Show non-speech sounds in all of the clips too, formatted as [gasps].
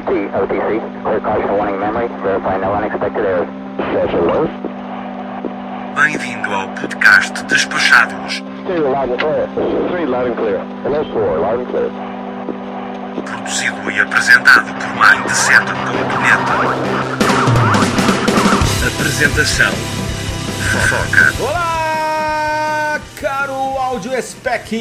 OT, OTC, clear caution warning memory, verify no unexpected errors. Session was. Bem-vindo ao podcast Despachados, Two, loud and clear. Three, loud and clear. Hello, four, loud and clear. produzido e apresentado por Mindset.net. Apresentação Fofoca Olá, áudio spec!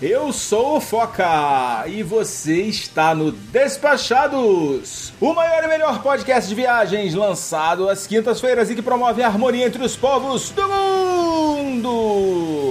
Eu sou o Foca e você está no Despachados, o maior e melhor podcast de viagens lançado às quintas-feiras e que promove a harmonia entre os povos do mundo.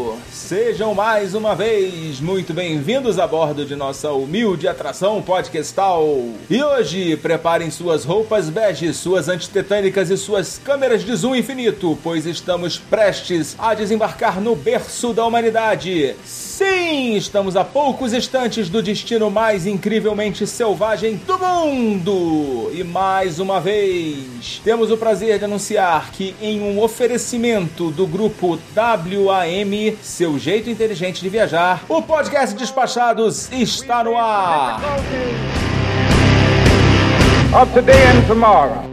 Sejam mais uma vez muito bem-vindos a bordo de nossa humilde atração podcastal. E hoje, preparem suas roupas bege, suas antitetânicas e suas câmeras de zoom infinito, pois estamos prestes a desembarcar no berço da humanidade. Sim, estamos a poucos instantes do destino mais incrivelmente selvagem do mundo. E mais uma vez, temos o prazer de anunciar que em um oferecimento do grupo WAM, seu jeito inteligente de viajar, o podcast Despachados está no ar. of today and tomorrow.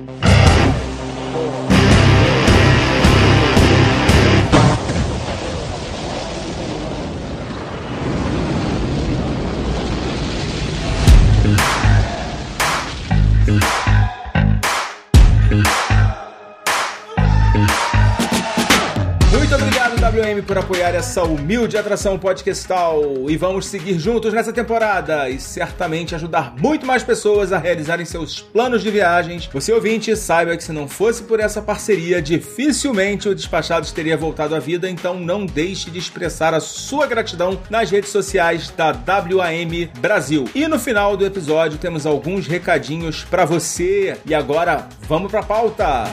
Por apoiar essa humilde atração podcastal. E vamos seguir juntos nessa temporada e certamente ajudar muito mais pessoas a realizarem seus planos de viagens. Você ouvinte, saiba que se não fosse por essa parceria, dificilmente o Despachados teria voltado à vida, então não deixe de expressar a sua gratidão nas redes sociais da WAM Brasil. E no final do episódio temos alguns recadinhos pra você. E agora, vamos pra pauta!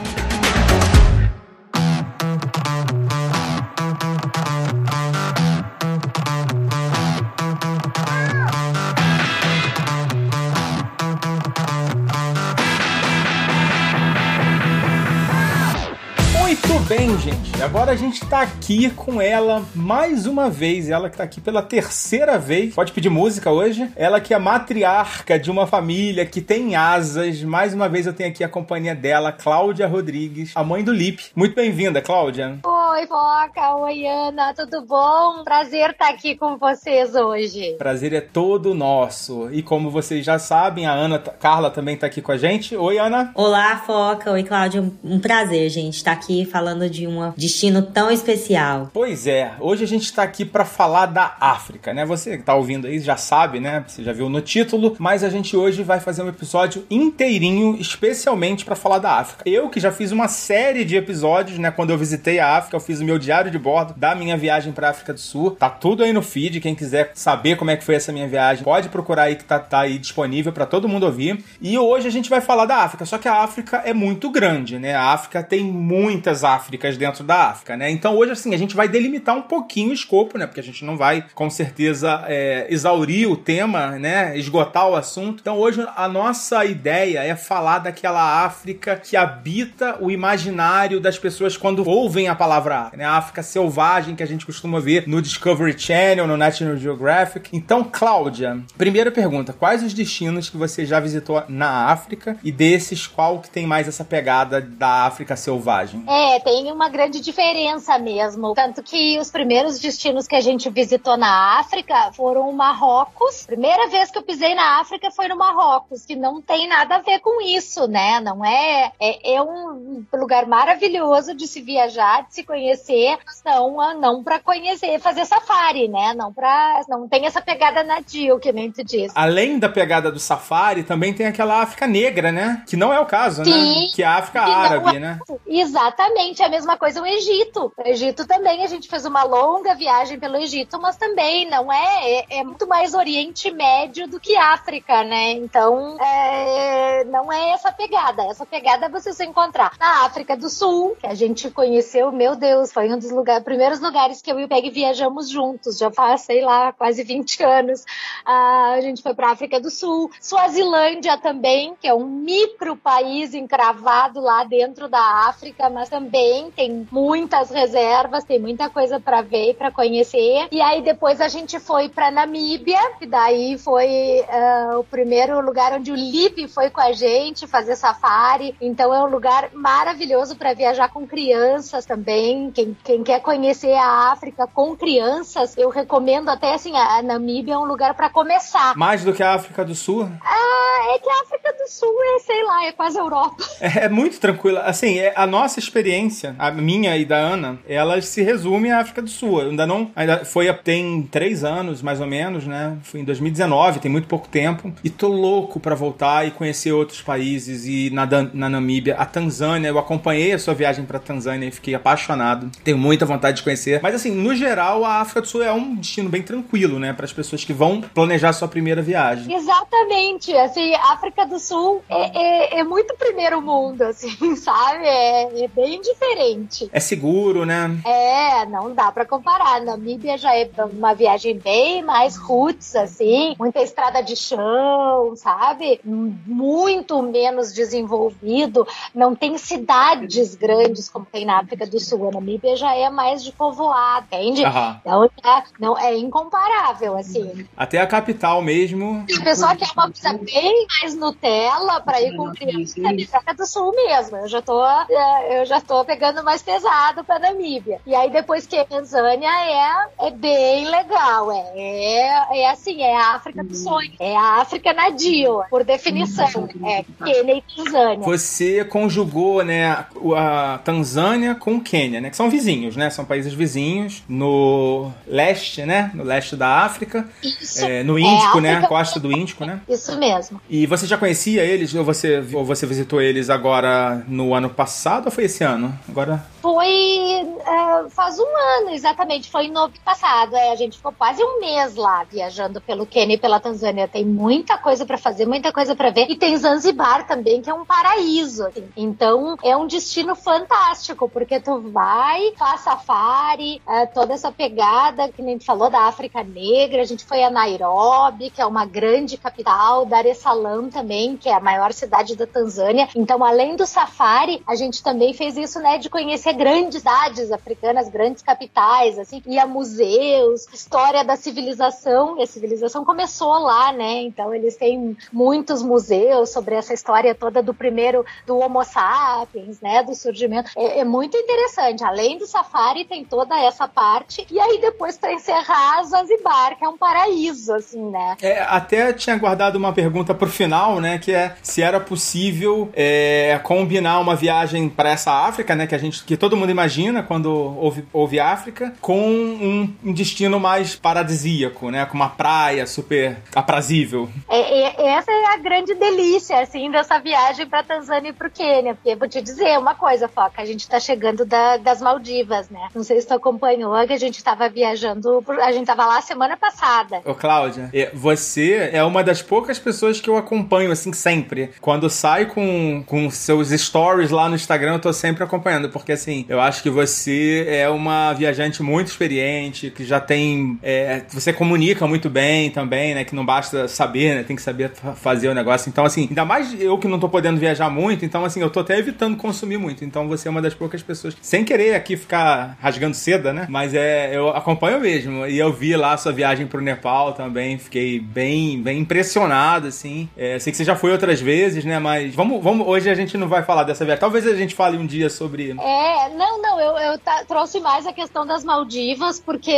Gente. Agora a gente tá aqui com ela mais uma vez. Ela que tá aqui pela terceira vez. Pode pedir música hoje. Ela que é matriarca de uma família que tem asas. Mais uma vez eu tenho aqui a companhia dela, Cláudia Rodrigues, a mãe do Lip. Muito bem-vinda, Cláudia. Oi, Foca. Oi, Ana. Tudo bom? Prazer estar aqui com vocês hoje. Prazer é todo nosso. E como vocês já sabem, a Ana Carla também tá aqui com a gente. Oi, Ana. Olá, Foca. Oi, Cláudia. Um prazer, gente, estar aqui falando de um destino tão especial. Pois é, hoje a gente está aqui para falar da África, né? Você que tá ouvindo aí já sabe, né? Você já viu no título, mas a gente hoje vai fazer um episódio inteirinho especialmente para falar da África. Eu que já fiz uma série de episódios, né, quando eu visitei a África, eu fiz o meu diário de bordo da minha viagem para África do Sul. Tá tudo aí no feed, quem quiser saber como é que foi essa minha viagem, pode procurar aí que tá, tá aí disponível para todo mundo ouvir. E hoje a gente vai falar da África, só que a África é muito grande, né? A África tem muitas Áfricas dentro da África, né? Então hoje, assim, a gente vai delimitar um pouquinho o escopo, né? Porque a gente não vai, com certeza, é, exaurir o tema, né? Esgotar o assunto. Então hoje a nossa ideia é falar daquela África que habita o imaginário das pessoas quando ouvem a palavra África, né? A África selvagem que a gente costuma ver no Discovery Channel, no National Geographic. Então, Cláudia, primeira pergunta: quais os destinos que você já visitou na África e desses, qual que tem mais essa pegada da África selvagem? É, tem uma grande diferença mesmo. Tanto que os primeiros destinos que a gente visitou na África foram o Marrocos. Primeira vez que eu pisei na África foi no Marrocos, que não tem nada a ver com isso, né? Não é. É, é um lugar maravilhoso de se viajar, de se conhecer, não, não para conhecer, fazer safari, né? Não para. Não tem essa pegada nadio, que nem tu disse. Além da pegada do safari, também tem aquela África negra, né? Que não é o caso, né? Sim, Que é a África árabe, é- né? Exatamente, a mesma coisa o Egito. O Egito também, a gente fez uma longa viagem pelo Egito, mas também não é, é, é muito mais Oriente Médio do que África, né? Então, é, não é essa pegada. Essa pegada você se encontrar na África do Sul, que a gente conheceu, meu Deus Deus, foi um dos lugares, primeiros lugares que eu e o Peg viajamos juntos, já faz, sei lá, quase 20 [laughs] anos. Ah, a gente foi para África do Sul, Suazilândia também, que é um micro país encravado lá dentro da África, mas também tem muitas reservas, tem muita coisa para ver e para conhecer. E aí depois a gente foi para Namíbia, que daí foi uh, o primeiro lugar onde o Lipe foi com a gente fazer safari. Então é um lugar maravilhoso para viajar com crianças também. Quem, quem quer conhecer a África com crianças, eu recomendo até assim, a Namíbia é um lugar para começar. Mais do que a África do Sul? Ah, é que a África do Sul é, sei lá, é quase a Europa. É, é muito tranquila. Assim, é, a nossa experiência, a minha e da Ana, elas se resumem à África do Sul. Eu ainda não. Ainda foi tem três anos, mais ou menos, né? Fui em 2019, tem muito pouco tempo. E tô louco para voltar e conhecer outros países. E na, na Namíbia, a Tanzânia, eu acompanhei a sua viagem pra Tanzânia e fiquei apaixonado. Tenho muita vontade de conhecer. Mas assim, no geral, a África do Sul é um destino bem tranquilo, né? Para as pessoas que vão planejar sua primeira viagem. Exatamente. Assim, África do Sul é, é, é muito primeiro mundo, assim, [laughs] sabe? É, é, bem diferente. É seguro, né? É, não dá para comparar. Namíbia já é uma viagem bem mais roots, assim, muita estrada de chão, sabe? Muito menos desenvolvido. Não tem cidades grandes como tem na África do Sul. A Namíbia já é mais de povoado, entende? Aham. Então é, não, é incomparável, assim. Até a capital mesmo. Se a pessoa quer uma coisa bem mais Nutella para ir com criança, é África do Sul mesmo. Eu já tô, é, eu já tô pegando mais pesado pra Namíbia. E aí depois que é Tanzânia é, é bem legal. É, é, é assim, é a África do sonho. É a África nadio, por definição. É Quênia e Tanzânia. Você conjugou, né, a, Tanzânia com o Quênia, né? Que são vizinhos, né? São países vizinhos no leste, né? No leste da África. Isso. É, no Índico, É, né? Costa do Índico, né? Isso mesmo. E você já conhecia eles ou você, ou você visitou eles agora no ano passado ou foi esse ano? Agora. Yeah. Foi é, faz um ano, exatamente. Foi no ano passado. É, a gente ficou quase um mês lá viajando pelo Quênia e pela Tanzânia. Tem muita coisa pra fazer, muita coisa pra ver. E tem Zanzibar também, que é um paraíso. assim. Então é um destino fantástico, porque tu vai, faz safari, é, toda essa pegada que nem tu falou da África Negra. A gente foi a Nairobi, que é uma grande capital, Dar es Salaam também, que é a maior cidade da Tanzânia. Então, além do safari, a gente também fez isso, né, de conhecer grandes cidades africanas, grandes capitais, assim, ia museus, história da civilização. E a civilização começou lá, né? Então, eles têm muitos museus sobre essa história toda do primeiro, do Homo sapiens, né, do surgimento. É, é muito interessante. Além do safari, tem toda essa parte. E aí, depois, para encerrar, Zanzibar, que é um paraíso, assim, né? É, até tinha guardado uma pergunta pro final, né? Que é se era possível é, combinar uma viagem para essa África, né? Que a gente, que todo mundo imagina quando ouve, ouve África, com um, um destino mais paradisíaco, né? Com uma praia super aprazível. É, é- essa é a grande delícia, assim, dessa viagem pra Tanzânia e pro Quênia. Porque vou te dizer uma coisa, Foca, a gente tá chegando da- das Maldivas, né? Não sei se tu acompanhou, que a gente tava viajando, a gente tava lá semana passada. Ô, Cláudia, é, você é uma das poucas pessoas que eu acompanho, assim, sempre. Quando sai com, com seus stories lá no Instagram, eu tô sempre acompanhando, porque, assim, eu acho que você é uma viajante muito experiente, que já tem. é, você comunica muito bem também, né? Que não basta saber, né? Tem que saber fa- fazer o negócio. Então, assim, ainda mais eu que não tô podendo viajar muito, então, assim, eu tô até evitando consumir muito. Então, você é uma das poucas pessoas, sem querer aqui ficar rasgando seda, né? Mas é, eu acompanho mesmo. E eu vi lá a sua viagem pro Nepal também, fiquei bem, bem impressionado, assim. É, sei que você já foi outras vezes, né? Mas vamos, vamos, hoje a gente não vai falar dessa viagem. Talvez a gente fale um dia sobre. É, não, não, eu, eu ta- trouxe mais a questão das Maldivas, porque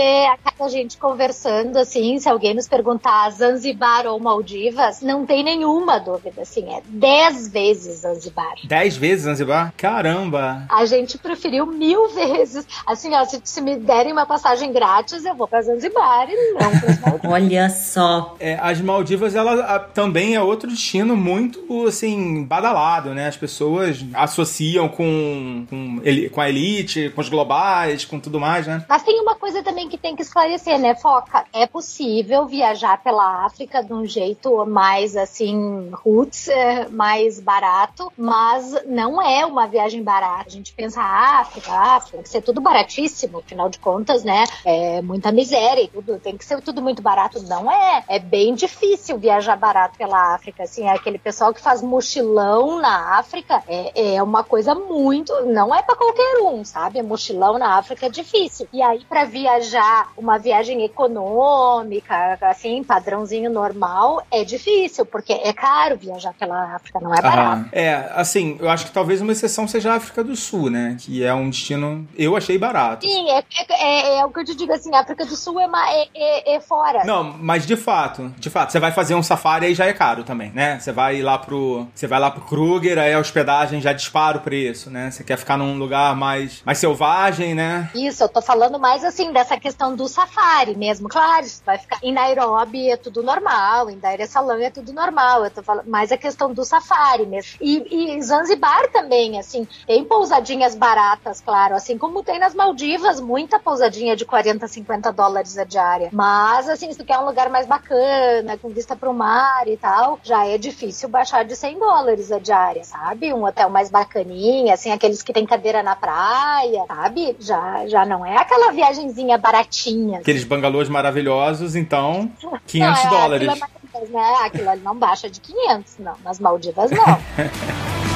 a gente conversando, assim, se alguém nos perguntar Zanzibar ou Maldivas, não tem nenhuma dúvida, assim, é dez vezes Zanzibar. Dez vezes Zanzibar? Caramba! A gente preferiu mil vezes. Assim, ó, se, se me derem uma passagem grátis, eu vou pra Zanzibar e não pra [laughs] Maldivas. Olha só. É, as Maldivas, ela a- também é outro destino muito, assim, badalado, né? As pessoas associam com, com, ele, com a elite, com os globais, com tudo mais, né? Mas tem uma coisa também que tem que esclarecer, né, Foca? É possível viajar pela África de um jeito mais, assim, roots, é, mais barato, mas não é uma viagem barata. A gente pensa, África, África, tem que ser tudo baratíssimo, afinal de contas, né? É muita miséria e tudo, tem que ser tudo muito barato. Não é. É bem difícil viajar barato pela África, assim, é aquele pessoal que faz mochilão na África é, é uma coisa muito, não é para qualquer um, sabe? Mochilão na África é difícil. E aí para viajar uma viagem econômica, assim, padrãozinho normal, é difícil, porque é caro viajar pela África, não é barato. Aham. É, assim, eu acho que talvez uma exceção seja a África do Sul, né? Que é um destino, eu achei barato. Sim, é, é, é o que eu te digo assim, a África do Sul é, é, é- é fora. Não, mas de fato, de fato, você vai fazer um safari aí já é caro também, né? Você vai lá pro, você vai lá pro Kruger, aí a hospedagem já dispara o preço, né? Você quer ficar num lugar mais, mais selvagem, né? Isso, eu tô falando mais assim dessa questão do safari mesmo. Claro, você vai ficar em Nairobi é tudo normal, em Dar es Salaam é tudo normal. Eu tô falando mais a questão do safari mesmo. E, e Zanzibar também, assim, tem pousadinhas baratas, claro, assim como tem nas Maldivas, muita pousadinha de 40, 50 dólares a diária. Mas, assim, se tu quer um lugar mais bacana, com vista pro mar e tal, já é difícil baixar de 100 dólares a diária, sabe? Um hotel mais bacaninha, assim, aqueles que tem cadeira na praia, sabe? Já, já não é aquela viagenzinha baratinha. Aqueles bangalôs maravilhosos, então, 500 Não, é, dólares. Aquilo, é né? aquilo ali não baixa de 500, não. Nas Maldivas, não. [laughs]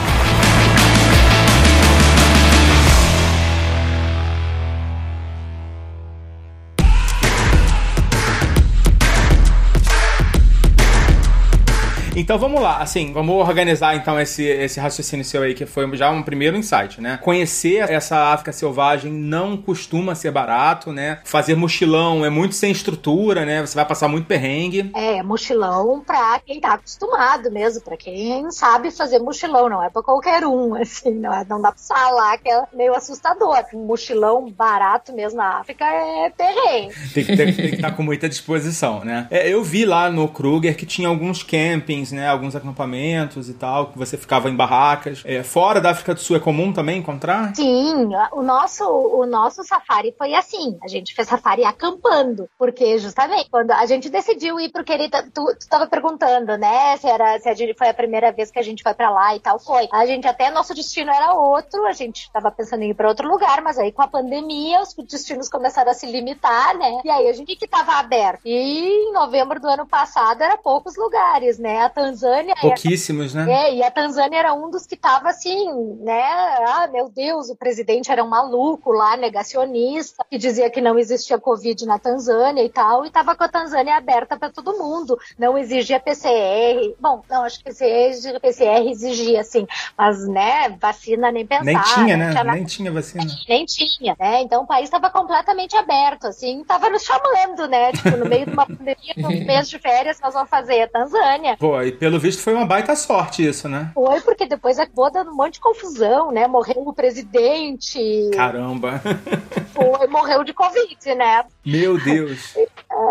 Então vamos lá, assim, vamos organizar então esse, esse raciocínio seu aí, que foi já um primeiro insight, né? Conhecer essa África selvagem não costuma ser barato, né? Fazer mochilão é muito sem estrutura, né? Você vai passar muito perrengue. É, mochilão pra quem tá acostumado mesmo, pra quem sabe fazer mochilão, não é pra qualquer um, [laughs] assim, não, é, não dá pra falar que é meio assustador. Um mochilão barato mesmo na África é perrengue. Tem que, estar com muita disposição, né? É, eu vi lá no Kruger que tinha alguns campings, né? Alguns acampamentos e tal, que você ficava em barracas. É, fora da África do Sul é comum também encontrar? Sim, o nosso, o nosso safari foi assim. A gente fez safari acampando, porque justamente quando a gente decidiu ir pro Querida, tu, tu tava perguntando, né, se era se a gente foi a primeira vez que a gente foi pra lá e tal, foi. A gente até nosso destino era outro, a gente tava pensando em ir pra outro lugar, mas aí com a pandemia os destinos começaram a se limitar, né? E aí a gente que tava aberto. E em novembro do ano passado era poucos lugares, né? Tanzânia Pouquíssimos, né? é, e a Tanzânia era um dos que tava assim, né? Ah, meu Deus, o presidente era um maluco lá, negacionista, que dizia que não existia Covid na Tanzânia e tal, e tava com a Tanzânia aberta para todo mundo. Não exigia PCR. Bom, não, acho que PCR, PCR exigia, sim, mas, né, vacina nem pensar. Nem tinha, né? tinha Nem tinha vacina. nem tinha, né? Então o país estava completamente aberto, assim, tava nos chamando, né? Tipo, no meio de uma [laughs] pandemia, um mês de férias, nós vamos fazer a Tanzânia. Pô, e pelo visto foi uma baita sorte isso, né? Foi porque depois acabou dando um monte de confusão, né? Morreu o presidente, Caramba. [laughs] foi, morreu de Covid, né? Meu Deus.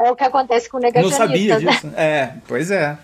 É o que acontece com Não negacionistas, sabia né? disso. É, pois é.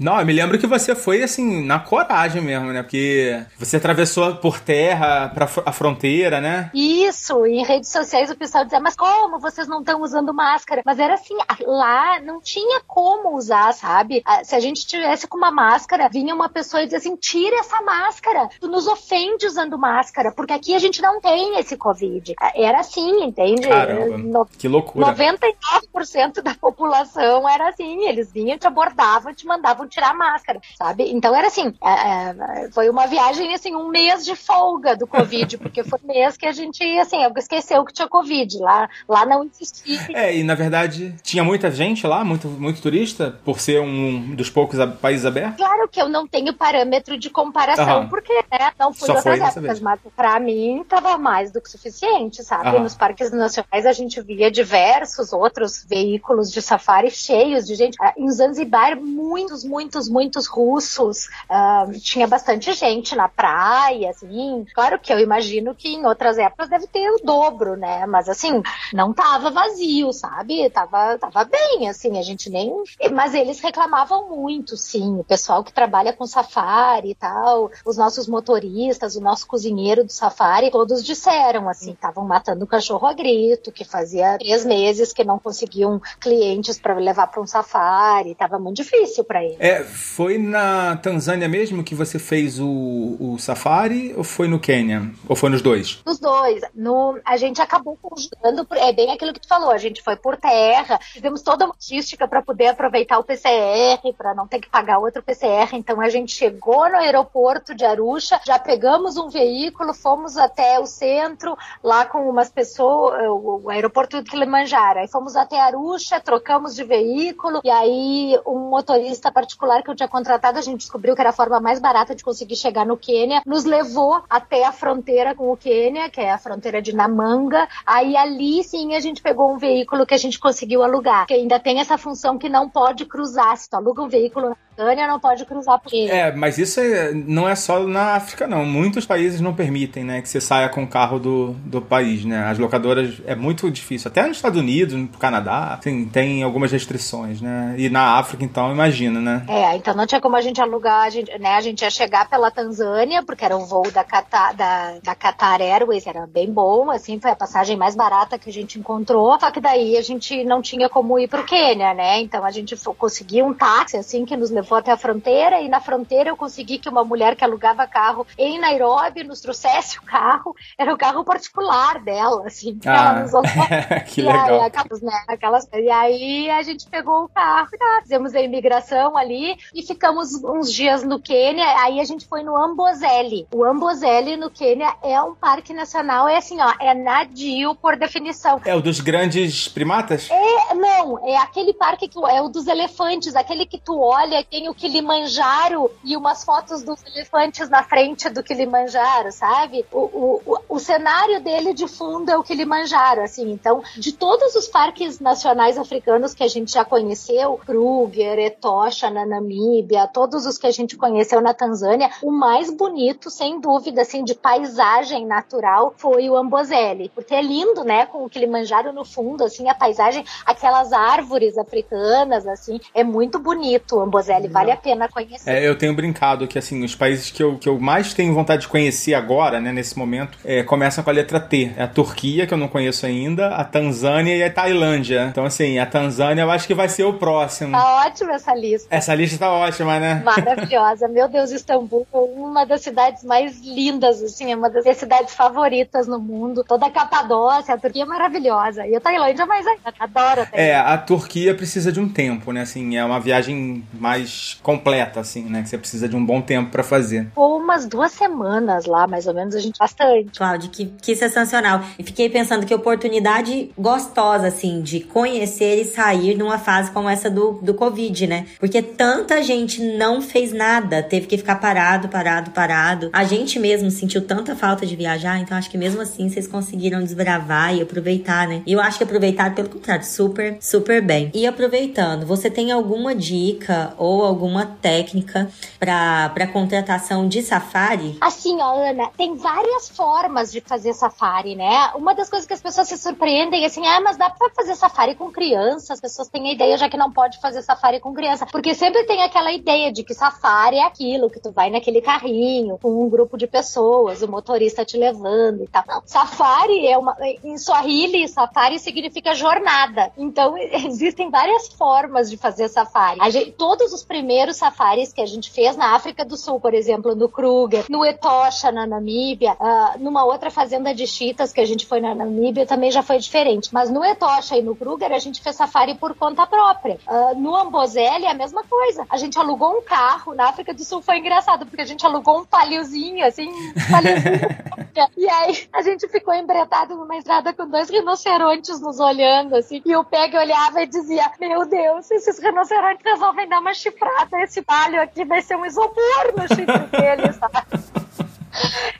Não, eu me lembro que você foi assim, na coragem mesmo, né? Porque você atravessou por terra pra fr- a fronteira, né? Isso, em redes sociais o pessoal dizia, mas como vocês não estão usando máscara? Mas era assim, lá não tinha como usar, sabe? Ah, Se a gente tivesse com uma máscara, vinha uma pessoa e dizia assim, tira essa máscara, tu nos ofende usando máscara, porque aqui a gente não tem esse Covid. Ah, Era assim, entende? Caramba. No- Que loucura. 99% da população era assim, eles vinham, te abordavam, te mandavam tirar a máscara, sabe? Então era assim, é, é, foi uma viagem, assim, um mês de folga do Covid, [laughs] porque foi um mês que a gente, assim, esqueceu que tinha Covid, lá, lá não existia. É, e na verdade tinha muita gente lá, muito, muito turista, por ser um dos poucos países abertos. Claro que eu não tenho parâmetro de comparação, Aham. porque né, não fui Só outras épocas, mas pra mim tava mais do que suficiente, sabe? Aham. Nos parques nacionais a gente via diversos outros veículos de safari cheios de gente. Ah, Em Zanzibar, muitos, muitos, muitos russos. Uh, tinha bastante gente na praia, assim. Claro que eu imagino que em outras épocas deve ter o dobro, né? Mas assim, não tava vazio, sabe? Tava, tava bem, assim, a gente nem. Mas eles reclamavam muito, sim. O pessoal que trabalha com safari e tal, os nossos motoristas, o nosso cozinheiro do safari, todos disseram, assim, estavam matando o cachorro a grito, que fazia três meses que não conseguiam clientes para levar para um safari, tava muito difícil para eles. É, foi na Tanzânia mesmo que você fez o, o safari ou foi no Quênia? Ou foi nos dois? Nos dois. No, a gente acabou conjugando, é bem aquilo que tu falou, a gente foi por terra, fizemos toda uma logística para poder aproveitar o PCR, para não ter que pagar outro PCR, então a gente chegou no aeroporto de Arusha, já pegamos um veículo, fomos até o centro, lá com umas pessoas, o aeroporto de Kilimanjaro, aí fomos até Arusha, trocamos de veículo, e aí um motorista particular que eu tinha contratado, a gente descobriu que era a forma mais barata de conseguir chegar no Quênia, nos levou até a fronteira com o Quênia, que é a fronteira de Namanga, aí ali sim a gente pegou um veículo que a gente conseguiu alugar, que ainda tem essa função que não pode cruzar, se tu aluga um veículo na Tânia, não pode cruzar por ele. É, mas isso é, não é só na África, não. Muitos países não permitem, né, que você saia com o carro do, do país, né? As locadoras é muito difícil. Até nos Estados Unidos, no Canadá, assim, tem algumas restrições, né? E na África, então, imagina, né? É, então não tinha como a gente alugar, a gente, né? A gente ia chegar pela Tanzânia, porque era um voo da Qatar, da, da Qatar Airways, era bem bom, assim, foi a passagem mais barata que a gente encontrou. Só que daí a gente não tinha como ir pro Quênia, né? Então a gente conseguiu um táxi, assim, que nos levou até a fronteira, e na fronteira eu consegui que uma mulher que alugava carro em Nairobi nos trouxesse o carro. Era o carro particular dela, assim. Ah, ela nos [laughs] que legal. Aí, aquelas, né, aquelas, e aí a gente pegou o carro, tá, fizemos a imigração ali e ficamos uns dias no Quênia. Aí a gente foi no Amboseli. O Amboseli no Quênia é um parque nacional, é assim, ó, é nadio por definição. É o dos grandes primatas? É, não, é aquele parque que é o dos elefantes, aquele que tu olha, tem o Kilimanjaro e umas fotos dos elefantes na frente do Kilimanjaro, sabe? O, o, o, o cenário dele de fundo é o Kilimanjaro, assim. Então, de todos os parques nacionais africanos que a gente já conheceu, Kruger, Etosha na Namíbia, todos os que a gente conheceu na Tanzânia, o mais bonito, sem dúvida, assim, de paisagem natural foi o Amboseli. Porque é lindo, né? Com o Kilimanjaro no fundo, assim, a paisagem, aquelas árvores africanas, assim, é muito bonito o Amboseli, vale a pena conhecer. É, eu tenho brincado que, assim, os países que eu, que eu mais tenho vontade de conhecer agora, né, nesse momento, é, começam com a letra T. É a Turquia, que eu não conheço ainda, a Tanzânia e a Tailândia. Então, assim, a Tanzânia eu acho que vai ser o próximo. Tá ótima essa lista. Essa lista tá ótima, né? Maravilhosa. Meu Deus, Istambul é uma das cidades mais lindas, assim, é uma das minhas cidades favoritas no mundo. Toda a Capadócia, a Turquia é maravilhosa. E a Tailândia mais ainda, adoro a Tailândia. É, a Turquia precisa de um tempo, né? Assim, é uma viagem mais completa, assim, né? Que você precisa de um bom tempo para fazer. Ou umas duas semanas lá, mais ou menos, a gente bastante. Cláudio, que, que sensacional. E fiquei pensando que oportunidade gostosa, assim, de conhecer e sair numa fase como essa do, do Covid, né? Porque tanta gente não fez nada, teve que ficar parado, parado, parado. A gente mesmo sentiu tanta falta de viajar, então acho que mesmo assim vocês conseguiram desbravar e aproveitar, né? E eu acho que aproveitar, pelo contrário, super, super bem. E aproveitando, você tem alguma dica ou alguma técnica para contratação de safari? Assim, ó, Ana, tem várias formas de fazer safari, né? Uma das coisas que as pessoas se surpreendem, assim, ah, mas dá pra fazer safari com criança? As pessoas têm a ideia já que não pode fazer safari com criança. Porque sempre tem aquela ideia de que safari é aquilo, que tu vai naquele carrinho com um grupo de pessoas, o motorista te levando e tal. Não, safari é uma. Em Swahili, safari significa jornada. Então, [laughs] existem várias formas de fazer safari. Gente, todos os primeiros safaris que a gente fez na África do Sul, por exemplo, no Kruger, no Etosha, na Namíbia, uh, numa outra fazenda de chitas que a gente foi na Namíbia, também já foi diferente. Mas no Etosha e no Kruger, a gente fez safari por conta própria. Uh, no Amboseli, a mesma coisa. A gente alugou um carro. Na África do Sul foi engraçado, porque a gente alugou um paliozinho, assim, um paliozinho. [laughs] e aí, a gente ficou embretado numa estrada com dois rinocerontes nos olhando, assim. E o Peg olhava e dizia: Meu Deus, esses rinocerontes resolvem dar uma chifrada. Esse palio aqui vai ser um isopor no chifre dele, sabe?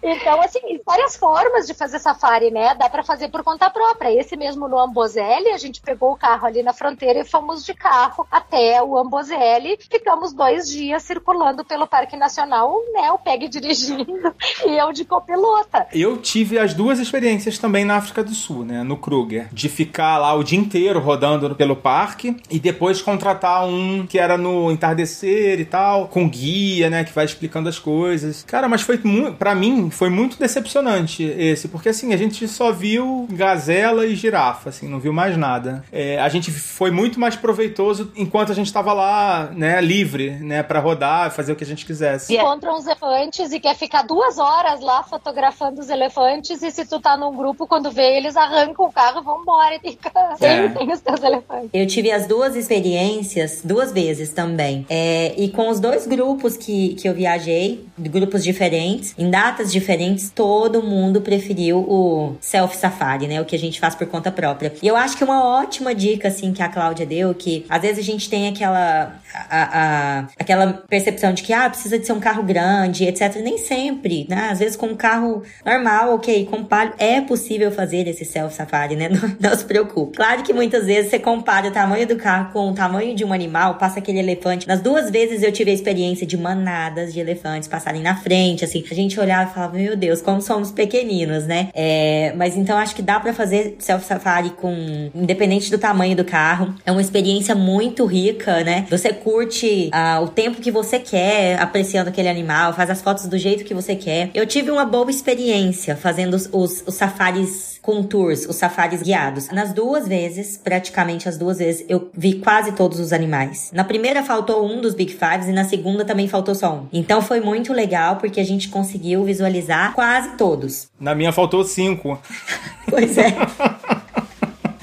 Então, assim, várias formas de fazer safari, né? Dá para fazer por conta própria. Esse mesmo no Amboseli, a gente pegou o carro ali na fronteira e fomos de carro até o Amboseli. Ficamos dois dias circulando pelo Parque Nacional, né? O Peg dirigindo [laughs] e eu de copilota. Eu tive as duas experiências também na África do Sul, né? No Kruger. De ficar lá o dia inteiro rodando pelo parque e depois contratar um que era no entardecer e tal, com guia, né? Que vai explicando as coisas. Cara, mas foi muito. Pra mim, foi muito decepcionante esse, porque assim, a gente só viu gazela e girafa, assim, não viu mais nada. É, a gente foi muito mais proveitoso enquanto a gente tava lá, né? Livre, né? Pra rodar, fazer o que a gente quisesse. Encontra uns elefantes e quer ficar duas horas lá fotografando os elefantes. E se tu tá num grupo, quando vê, eles arrancam o carro e vão embora. E fica [laughs] É. sem, sem os teus elefantes. Eu tive as duas experiências, duas vezes também. É, e com os dois grupos que, que eu viajei, grupos diferentes, em datas diferentes, todo mundo preferiu o self-safari, né? O que a gente faz por conta própria. E eu acho que uma ótima dica, assim, que a Cláudia deu, que às vezes a gente tem aquela, a, a- aquela percepção de que, ah, precisa de ser um carro grande, etc. Nem sempre, né? Às vezes com um carro normal, ok, com é possível fazer esse self-safari, né? [laughs] Não, não se preocupe. Claro que muitas vezes você compara o tamanho do carro com o tamanho de um animal, passa aquele elefante. Nas duas vezes eu tive a experiência de manadas de elefantes passarem na frente, assim. A gente olhava e falava, meu Deus, como somos pequeninos, né? É, mas então acho que dá pra fazer self-safari com, independente do tamanho do carro. É uma experiência muito rica, né? Você curte ah, o tempo que você quer apreciando aquele animal, faz as fotos do jeito que você quer. Eu tive uma boa experiência fazendo os, os, os safaris com tours, os safaris guiados. Nas duas vezes, praticamente as duas vezes, eu vi quase todos os animais. Na primeira faltou um dos Big Fives e na segunda também faltou só um. Então foi muito legal porque a gente conseguiu visualizar quase todos. Na minha faltou cinco. [laughs] Pois é. [laughs]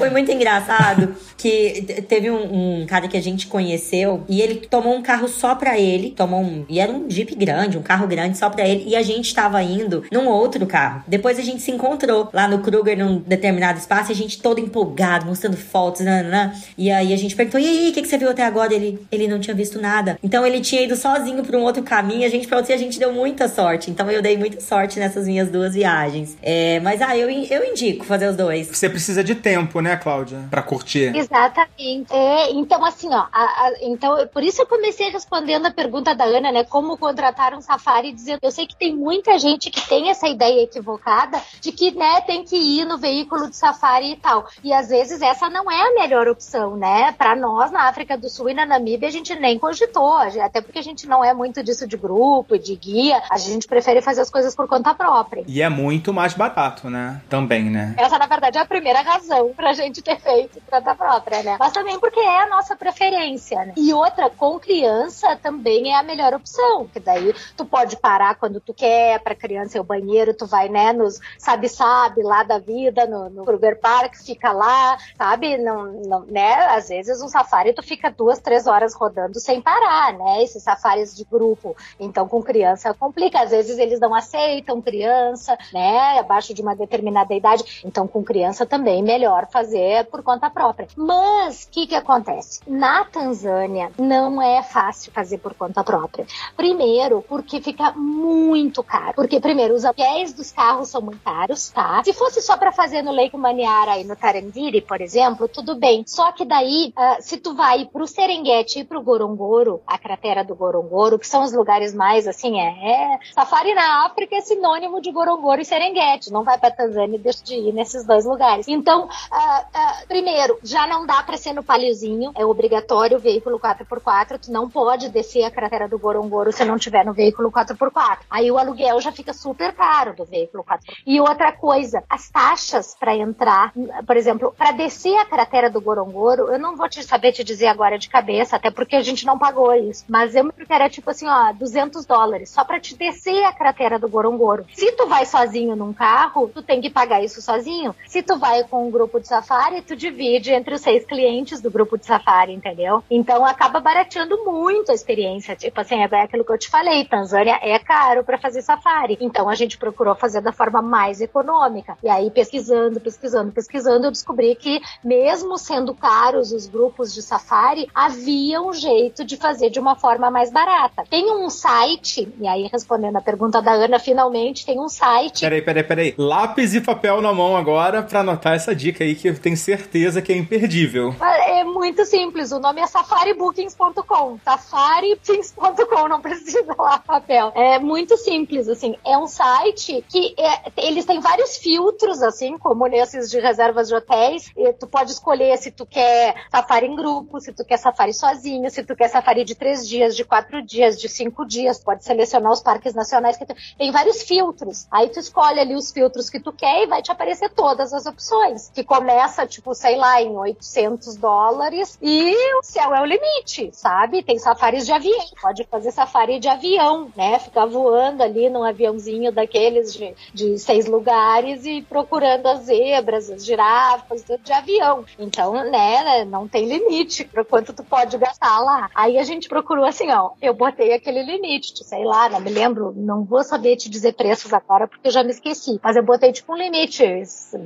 Foi muito engraçado que teve um, um cara que a gente conheceu e ele tomou um carro só pra ele, tomou um, e era um Jeep grande, um carro grande só pra ele, e a gente tava indo num outro carro. Depois a gente se encontrou lá no Kruger num determinado espaço, e a gente todo empolgado, mostrando fotos, nananã. E aí a gente perguntou: "E aí, o que que você viu até agora?" Ele ele não tinha visto nada. Então ele tinha ido sozinho pra um outro caminho, a gente falou assim, a gente deu muita sorte. Então eu dei muita sorte nessas minhas duas viagens. É, mas ah, eu eu indico fazer os dois. Você precisa de tempo, né, Cláudia? Pra curtir. Exatamente. É, então, assim, ó, a- a- então, por isso eu comecei respondendo a pergunta da Ana, né? Como contratar um safari, dizendo, eu sei que tem muita gente que tem essa ideia equivocada de que, né, tem que ir no veículo de safari e tal. E às vezes essa não é a melhor opção, né? Pra nós, na África do Sul e na Namíbia, a gente nem cogitou, até porque a gente não é muito disso de grupo, de guia, a gente prefere fazer as coisas por conta própria. E é muito mais barato, né? Também, né? Essa, na verdade, é a primeira razão pra gente ter feito conta própria, né? Mas também porque é a nossa preferência, né? E outra, com criança também é a melhor opção, que daí tu pode parar quando tu quer, pra criança ir ao banheiro, tu vai, né, nos sabe-sabe lá da vida, no, no Kruger Park, fica lá, sabe? Não, não, né? Às vezes um safari tu fica duas, três horas rodando sem parar, né? Esses safaris de grupo. Então, com criança complica. Às vezes eles não aceitam criança, né? Abaixo de uma determinada idade. Então, com criança também melhor fazer por conta própria. Mas, o que que acontece? Na Tanzânia, não é fácil fazer por conta própria. Primeiro, porque fica muito caro. Porque, primeiro, os aluguéis dos carros são muito caros, tá? Se fosse só pra fazer no Lake Maniara e no Tarandiri, por exemplo, tudo bem. Só que daí, ah, se tu vai pro Serengeti e pro Gorongoro, a cratera do Gorongoro, que são os lugares mais, assim, é... é safari na África é sinônimo de Gorongoro e Serengeti. Não vai pra Tanzânia e deixa de ir nesses dois lugares. Então, ah, ah, primeiro, já não dá pra ser no paliozinho. É obrigatório o veículo 4x4. Tu não pode descer a cratera do Gorongoro se não tiver no veículo 4x4. Aí o aluguel já fica super caro do veículo 4x4. E outra coisa, as taxas pra entrar, por exemplo, pra descer a cratera do Gorongoro, eu não vou te saber te dizer agora de cabeça, até porque a gente não pagou isso. Mas eu me que era tipo assim, ó, 200 dólares só pra te descer a cratera do Gorongoro. Se tu vai sozinho num carro, tu tem que pagar isso sozinho. Se tu vai com um grupo de safari safari, tu divide entre os seis clientes do grupo de safari, entendeu? Então acaba barateando muito a experiência. Tipo assim, é aquilo que eu te falei, Tanzânia é caro para fazer safari. Então a gente procurou fazer da forma mais econômica. E aí, pesquisando, pesquisando, pesquisando, eu descobri que, mesmo sendo caros os grupos de safari, havia um jeito de fazer de uma forma mais barata. Tem um site, e aí respondendo a pergunta da Ana, finalmente tem um site. Peraí, peraí, peraí. Lápis e papel na mão agora pra anotar essa dica aí que tenho certeza que é imperdível. É muito simples, o nome é safaribookings.com. Safaribookings.com, não precisa [laughs] lá papel. É muito simples, assim. É um site que é, eles têm vários filtros, assim, como nesses de reservas de hotéis. E tu pode escolher se tu quer safari em grupo, se tu quer safari sozinho, se tu quer safari de três dias, de quatro dias, de cinco dias. Pode selecionar os parques nacionais que tu... tem vários filtros. Aí tu escolhe ali os filtros que tu quer e vai te aparecer todas as opções. Que começa, tipo, sei lá, em 800 dólares e o céu é o limite, sabe? Tem safaris de avião. Pode fazer safari de avião, né? Ficar voando ali num aviãozinho daqueles de, de seis lugares e procurando as zebras, as girafas, tudo de avião. Então, né, não tem limite para quanto tu pode gastar lá. Aí a gente procurou assim, ó, eu botei aquele limite, sei lá, não me lembro, não vou saber te dizer preços agora porque eu já me esqueci, mas eu botei tipo um limite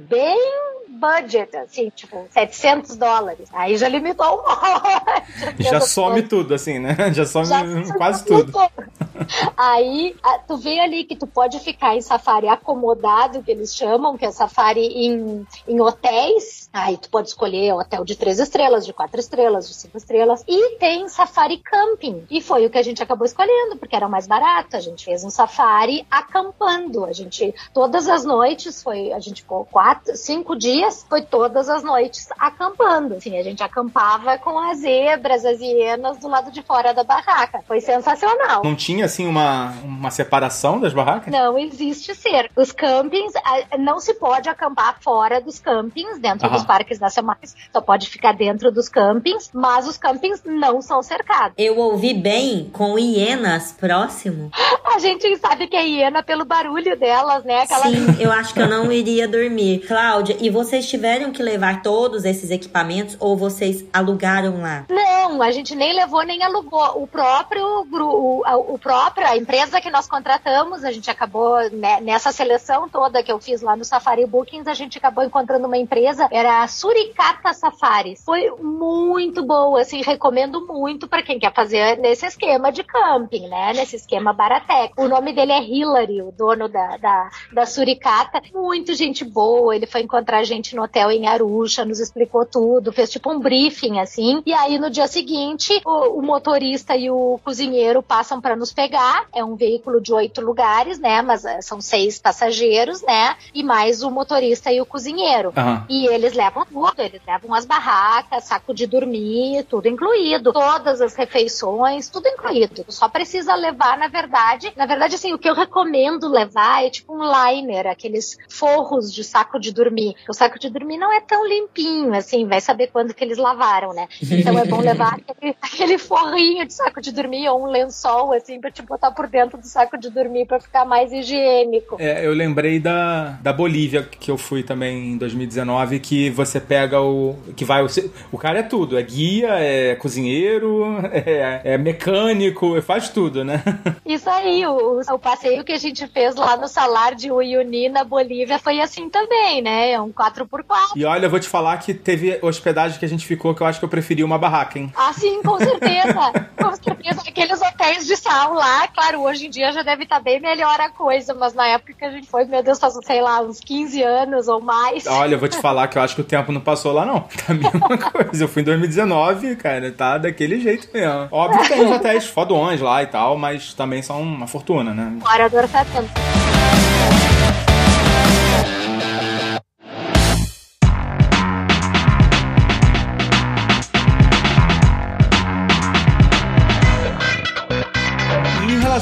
bem budget, assim, tipo, 700 dólares. Aí já limitou um monte. Já some tudo, assim, né? [laughs] Já some já quase tudo. tudo. Aí tu vê ali que tu pode ficar em safari acomodado, que eles chamam, que é safari em, em hotéis. Aí tu pode escolher hotel de três estrelas, de quatro estrelas, de cinco estrelas. E tem safari camping. E foi o que a gente acabou escolhendo, porque era mais barato. A gente fez um safari acampando. A gente, todas as noites, foi, a gente ficou quatro, cinco dias, foi todas as noites acampando. Assim, a gente acampava com as zebras, as hienas do lado de fora da barraca. Foi sensacional. Não tinha, assim, uma, uma separação das barracas? Não existe ser. Os campings, não se pode acampar fora dos campings, dentro Aham. dos parques nacionais, só pode ficar dentro dos campings, mas os campings não são cercados. Eu ouvi bem com hienas próximo. [gasps] A gente sabe que é hiena pelo barulho delas, né? Aquela... Sim, eu acho que eu não iria dormir. Cláudia, e vocês tiveram que levar todos esses equipamentos ou vocês alugaram lá? Não, a gente nem levou nem alugou. O próprio, o, o próprio, a empresa que nós contratamos, a gente acabou né, nessa seleção toda que eu fiz lá no Safari Bookings, a gente acabou encontrando uma empresa, era a Suricata Safaris. Foi muito boa, assim, recomendo muito para quem quer fazer nesse esquema de camping, né? Nesse esquema Baratec. O nome dele é Hillary, o dono da, da, da Suricata. Muito gente boa, ele foi encontrar a gente no hotel em Arusha, nos explicou tudo, fez tipo um briefing, assim. E aí no dia seguinte, o, o motorista e o cozinheiro passam para nos pegar. É um veículo de oito lugares, né? Mas eh, são seis passageiros, né? E mais o motorista e o cozinheiro. Uhum. E eles levam tudo, eles levam as barracas, saco de dormir, tudo incluído. Todas as refeições, tudo incluído. Só precisa levar, na verdade. Na verdade, assim, o que eu recomendo levar é tipo um liner, aqueles forros de saco de dormir. O saco de dormir não é tão limpinho, assim, vai saber quando que eles lavaram, né? Então é bom levar [laughs] aquele, aquele forrinho de saco de dormir ou um lençol, assim, pra te botar por dentro do saco de dormir pra ficar mais higiênico. É, eu lembrei da, da Bolívia, que eu fui também em 2019, que você pega o. que vai. O, o cara é tudo, é guia, é cozinheiro, [laughs] é, é mecânico, faz tudo, né? [laughs] Isso aí, o, o passeio que a gente fez lá no Salar de Uyuni, na Bolívia, foi assim também, né? É um 4x4. E olha, eu vou te falar que teve hospedagem que a gente ficou que eu acho que eu preferi uma barraca, hein? Ah, sim, com certeza. [laughs] com certeza. Aqueles hotéis de sal lá, claro, hoje em dia já deve estar bem melhor a coisa, mas na época que a gente foi, meu Deus, faz, sei lá, uns 15 anos ou mais. Olha, eu vou te falar que eu acho que o tempo não passou lá, não. [laughs] Tá a mesma coisa. Eu fui em 2019, cara, tá daquele jeito mesmo. Óbvio que tem os hotéis fodões lá e tal, mas também são uma fortuna, né? Fora do orçamento.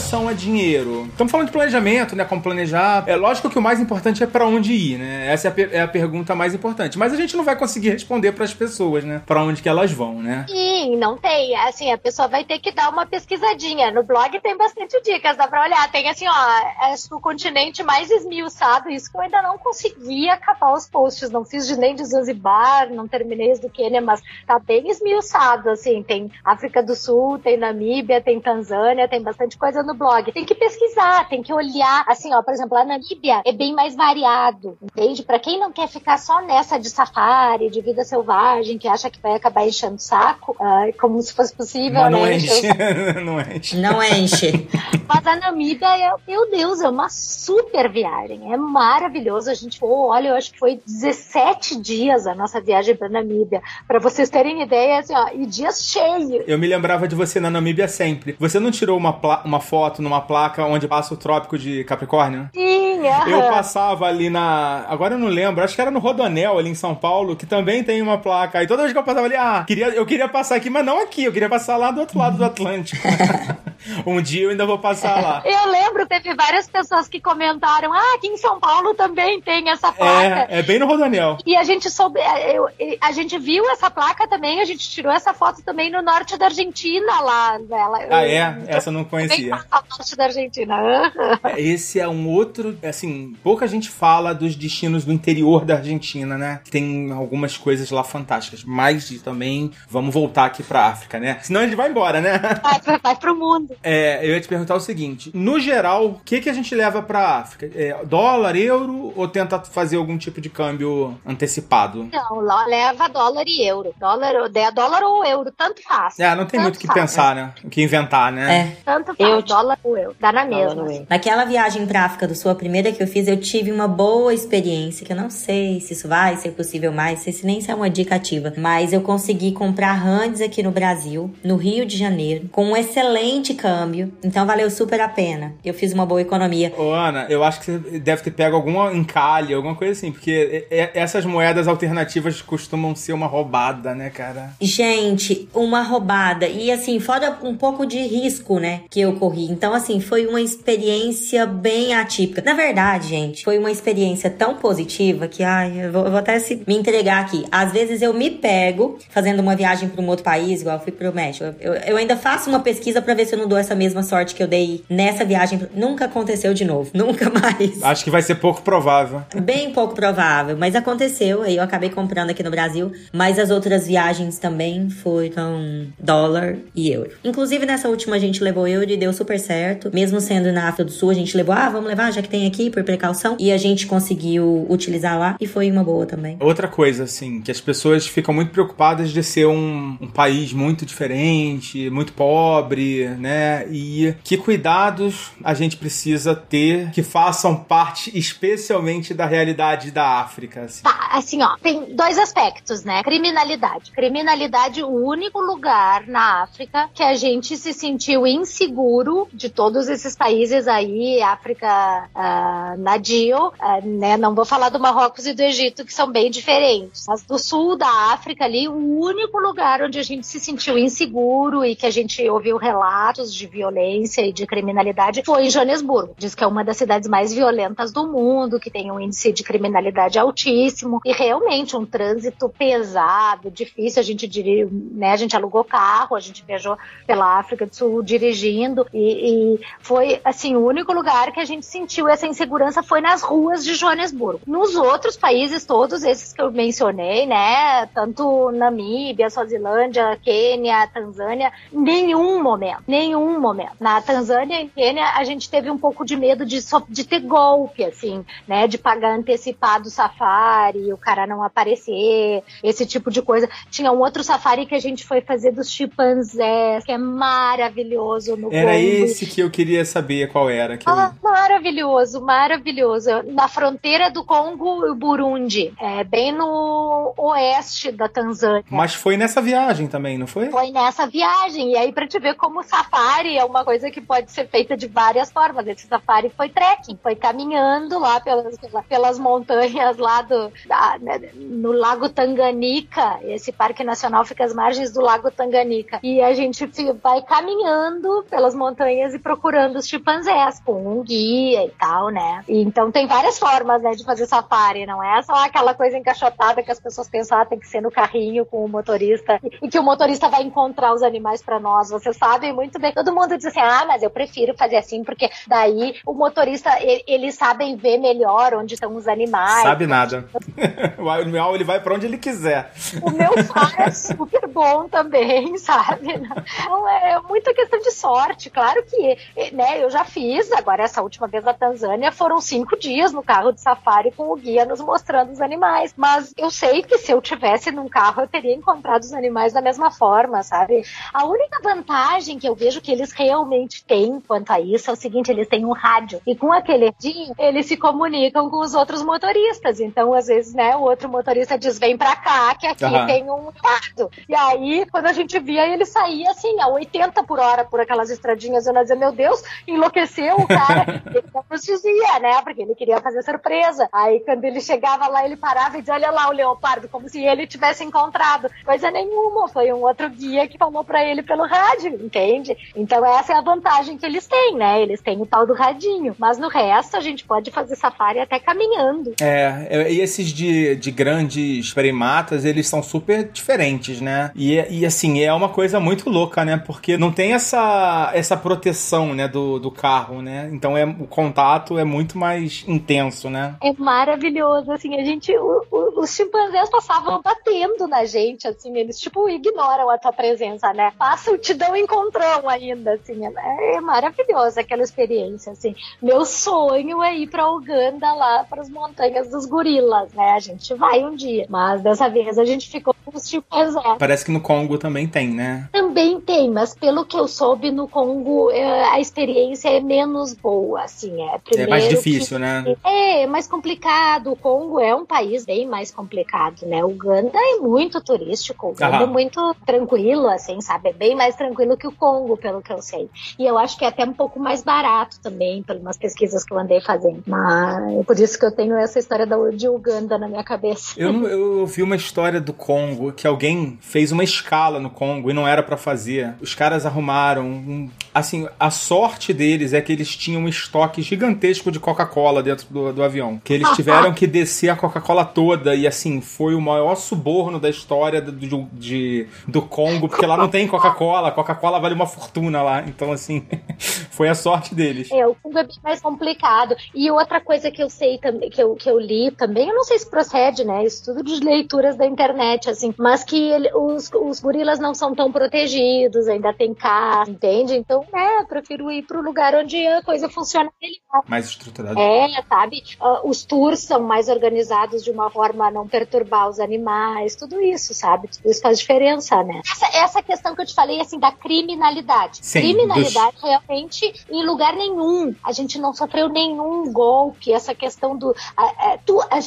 Relação a dinheiro, estamos falando de planejamento, né? Como planejar. É lógico que o mais importante é para onde ir, né? Essa é a, é a pergunta mais importante. Mas a gente não vai conseguir responder para as pessoas, né? Para onde que elas vão, né? Sim, não tem. Assim, a pessoa vai ter que dar uma pesquisadinha. No blog tem bastante dicas, dá pra olhar. Tem assim, ó, que o continente mais esmiuçado, isso que eu ainda não consegui acabar os posts. Não fiz de nem de Zanzibar, não terminei do Quênia, mas tá bem esmiuçado, assim. Tem África do Sul, tem Namíbia, tem Tanzânia, tem bastante coisa no blog. Tem que pesquisar, tem que olhar. Assim, ó, por exemplo, a Namíbia é bem mais variado, entende? Pra quem não quer ficar só nessa de safari, de vida selvagem, que acha que vai acabar enchendo o saco, como se fosse possível, Mas não né? enche. encher o [laughs] não enche. Não enche. [laughs] mas a Namíbia é, meu Deus, é uma super viagem. É maravilhoso. A gente foi, olha, eu acho que foi 17 dias a nossa viagem pra Namíbia. Pra vocês terem ideia, assim, ó, e dias cheios. Eu me lembrava de você na Namíbia sempre. Você não tirou uma, uma foto numa placa onde passa o trópico de Capricórnio? Sim, aham. Eu passava ali na. Agora eu não lembro, acho que era no Rodonel, ali em São Paulo, que também tem uma placa. E toda vez que eu passava ali, ah, queria, eu queria passar aqui, mas não aqui, eu queria passar lá do outro lado do Atlântico. [laughs] um dia eu ainda vou passar lá. Eu lembro, teve várias pessoas que comentaram: ah, aqui em São Paulo também tem essa placa. É, é bem no Rodonel. E a gente soube, eu- a gente viu essa placa também, a gente tirou essa foto também no norte da Argentina lá. Ela, Ah, é? Essa eu não conhecia. No norte da Argentina. aham. Esse é um outro, assim, pouca gente fala dos destinos do interior da Argentina, né? Tem algumas coisas lá fantásticas, mas também vamos voltar aqui pra África, né? Senão a gente vai embora, né? Vai, vai, vai pro mundo. É, eu ia te perguntar o seguinte: no geral, o que, que a gente leva pra África? É, dólar, euro ou tenta fazer algum tipo de câmbio antecipado? Não, lá leva dólar e euro. Dólar, é dólar ou euro, tanto faz. É, não tem Tanto muito o que faz. pensar, né? O que inventar, né? É. Tanto faz, Eu- dólar ou euro. Dá na mesma. Naquela viagem pra África do Sul, a primeira que eu fiz, eu tive uma boa experiência, que eu não sei se isso vai ser possível mais, sei se nem isso é uma dica ativa, mas eu consegui comprar rands aqui no Brasil, no Rio de Janeiro, com um excelente câmbio, então valeu super a pena. Eu fiz uma boa economia. Ô, Ana, eu acho que você deve ter pego alguma encalhe, alguma coisa assim, porque essas moedas alternativas costumam ser uma roubada, né, cara? Gente, uma roubada. E assim, fora um pouco de risco, né? Que eu corri. Então, assim, foi uma experiência bem atípica. Na verdade, gente, foi uma experiência tão positiva que, ai, eu vou, eu vou até se, me entregar aqui. Às vezes eu me pego fazendo uma viagem para um outro país, igual eu fui pro México. Eu, eu ainda faço uma pesquisa para ver se eu não dou essa mesma sorte que eu dei nessa viagem. Nunca aconteceu de novo. [laughs] Nunca mais. Acho que vai ser pouco provável. Bem pouco provável, mas aconteceu. Aí eu acabei comprando aqui no Brasil. Mas as outras viagens também foram dólar e euro. Inclusive nessa última a gente levou euro e deu super certo. Mesmo sendo na África do Sul, a gente levou, ah, vamos levar, já que tem aqui, por precaução. E a gente conseguiu utilizar lá e foi uma boa também. Outra coisa, assim, que as pessoas ficam muito preocupadas de ser um, um país muito diferente, muito pobre, né? E que cuidados a gente precisa ter que façam parte especialmente da realidade da África, assim. Tá, assim, ó, tem dois aspectos, né? Criminalidade. Criminalidade, o único lugar na África que a gente se sentiu inseguro de todos esses países aí, África ah, nadio, ah, né? Não vou falar do Marrocos e do Egito, que são bem diferentes. Mas do sul da África ali, o único lugar onde a gente se sentiu inseguro e que a gente ouviu relatos de violência e de criminalidade foi em Joanesburgo. Diz que é uma das cidades mais violentas do mundo, que tem um índice de criminalidade altíssimo e realmente um trânsito pesado, difícil. A gente diri- né, a gente alugou carro, a gente viajou pela África do Sul dirigindo e, e foi assim o único lugar que a gente sentiu essa insegurança foi nas ruas de Joanesburgo. Nos outros países todos esses que eu mencionei, né, tanto Namíbia, Suazilândia, Quênia, Tanzânia, nenhum momento, nenhum momento. Na Tanzânia e Quênia a gente teve um pouco de medo de, só- de ter golpe, assim, né, de pagar antecipado o safari, o cara não aparecer, esse tipo de coisa. Tinha um outro safari que a gente foi fazer dos chimpanzés, que é maravilhoso no Era Congo. Esse que eu queria saber qual era. Que eu- Ah, maravilhoso, maravilhoso. Na fronteira do Congo e Burundi, é bem no oeste da Tanzânia. Mas foi nessa viagem também, não foi? Foi nessa viagem. E aí, pra te ver como o safari é uma coisa que pode ser feita de várias formas. Esse safari foi trekking, foi caminhando lá pelas, pelas montanhas lá do, da, né, no Lago Tanganica. Esse parque nacional fica às margens do Lago Tanganica. E a gente vai caminhando pelas montanhas e procurando os chimpanzés com um guia e tal, né? E, então tem várias formas, né, de fazer safari. Não é só aquela coisa encaixotada que as pessoas pensam, ah, tem que ser no carrinho com o motorista e que o motorista vai encontrar os animais para nós. Vocês sabem muito bem. Todo mundo diz assim, ah, mas eu prefiro fazer assim porque daí o motorista, ele, eles sabem ver melhor onde estão os animais. Sabe nada. [laughs] o animal ele vai para onde ele quiser. O meu pai é super bom também, [laughs] sabe? Então é muita questão de sorte. Claro que, né, eu já fiz, agora essa última vez na Tanzânia, foram cinco dias no carro de safari com o guia nos mostrando os animais. Mas eu sei que se eu tivesse num carro, eu teria encontrado os animais da mesma forma, sabe? A única vantagem que eu vejo que eles realmente têm quanto a isso é o seguinte: eles têm um rádio. E com aquele radinho, eles se comunicam com os outros motoristas. Então, às vezes, né, o outro motorista diz: vem pra cá, que aqui uhum. tem um lado. E aí, quando a gente via, ele saía assim, a 80 por hora por aquelas estradinhas. Eu não dizia, meu Deus, enlouqueceu o cara. [laughs] ele não nos dizia, né? Porque ele queria fazer surpresa. Aí, quando ele chegava lá, ele parava e dizia: olha lá o leopardo, como se ele tivesse encontrado. Coisa nenhuma, foi um outro guia que falou para ele pelo rádio, entende? Então, essa é a vantagem que eles têm, né? Eles têm o tal do radinho. Mas no resto, a gente pode fazer safari até caminhando. É, é e esses de, de grandes primatas, eles são super diferentes, né? E, e assim, é uma coisa muito louca, né? Porque não tem essa, essa proteção, né, do, do carro, né? Então é, o contato é muito mais intenso, né? É maravilhoso, assim, a gente, o, o, os chimpanzés passavam batendo na gente, assim, eles, tipo, ignoram a tua presença, né? Passam, te dão encontrão ainda, assim, é, é maravilhosa aquela experiência, assim. Meu sonho é ir pra Uganda, lá para as montanhas dos gorilas, né? A gente vai um dia, mas dessa vez a gente ficou com os chimpanzés. Parece que no Congo também tem, né? Também tem, mas pelo que eu soube, no Congo é, a experiência é menos boa, assim, é. é mais difícil, que, né? É, mais complicado. O Congo é um país bem mais complicado, né? O Uganda é muito turístico, o Uganda Aham. é muito tranquilo, assim, sabe? É bem mais tranquilo que o Congo, pelo que eu sei. E eu acho que é até um pouco mais barato também, umas pesquisas que eu andei fazendo. Mas é por isso que eu tenho essa história da, de Uganda na minha cabeça. Eu, eu vi uma história do Congo que alguém fez uma escala no Congo e não era para fazer. Os caras arrumaram. Um, assim, a sorte deles é que eles tinham um estoque gigantesco de Coca-Cola dentro do, do, avião. Que eles [laughs] tiveram que descer a Coca-Cola toda e assim, foi o maior suborno da história do, do, de, do Congo, porque lá não tem Coca-Cola. Coca-Cola vale uma fortuna lá. Então, assim, [laughs] foi a sorte deles. É, o Congo é bem mais complicado. E outra coisa que eu sei também, que eu, que eu li também, eu não sei se procede, né? Estudo de leituras da internet, assim, mas que ele, os, os gorilas não são tão protegidos, ainda tem caça, entende? Então, é, eu prefiro ir pro lugar onde a coisa funciona melhor. Mais estruturado. É, sabe? Uh, os tours são mais organizados de uma forma a não perturbar os animais, tudo isso, sabe? Tudo isso faz diferença, né? Essa, essa questão que eu te falei, assim, da criminalidade. Sim, criminalidade, dos... realmente, em lugar nenhum. A gente não sofreu nenhum golpe, essa questão do. A, a, tu, a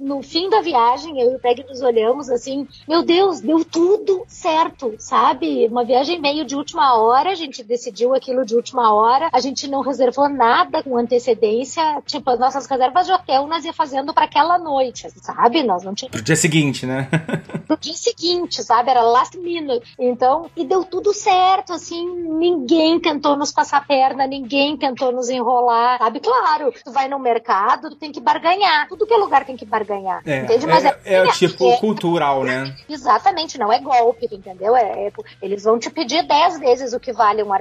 no fim da viagem, eu e o Peg nos olhamos assim, meu Deus, deu tudo certo, sabe? Uma viagem meio de última hora, a gente decidiu aquilo de última hora, a gente não reservou nada com antecedência, tipo, as nossas reservas de hotel nós ia fazendo para aquela noite, sabe? Nós não tínhamos. Pro dia seguinte, né? [laughs] Pro dia seguinte, sabe? Era last minute. Então, e deu tudo certo, assim, ninguém tentou nos passar perna, ninguém tentou nos enrolar, sabe? Claro, tu vai no mercado, tu tem que barganhar. Tudo que é lugar tem que barganhar. É, entende? Mas é, é, é o tipo é, cultural, né? Exatamente, não é golpe, entendeu? É, é, eles vão te pedir dez vezes o que vale um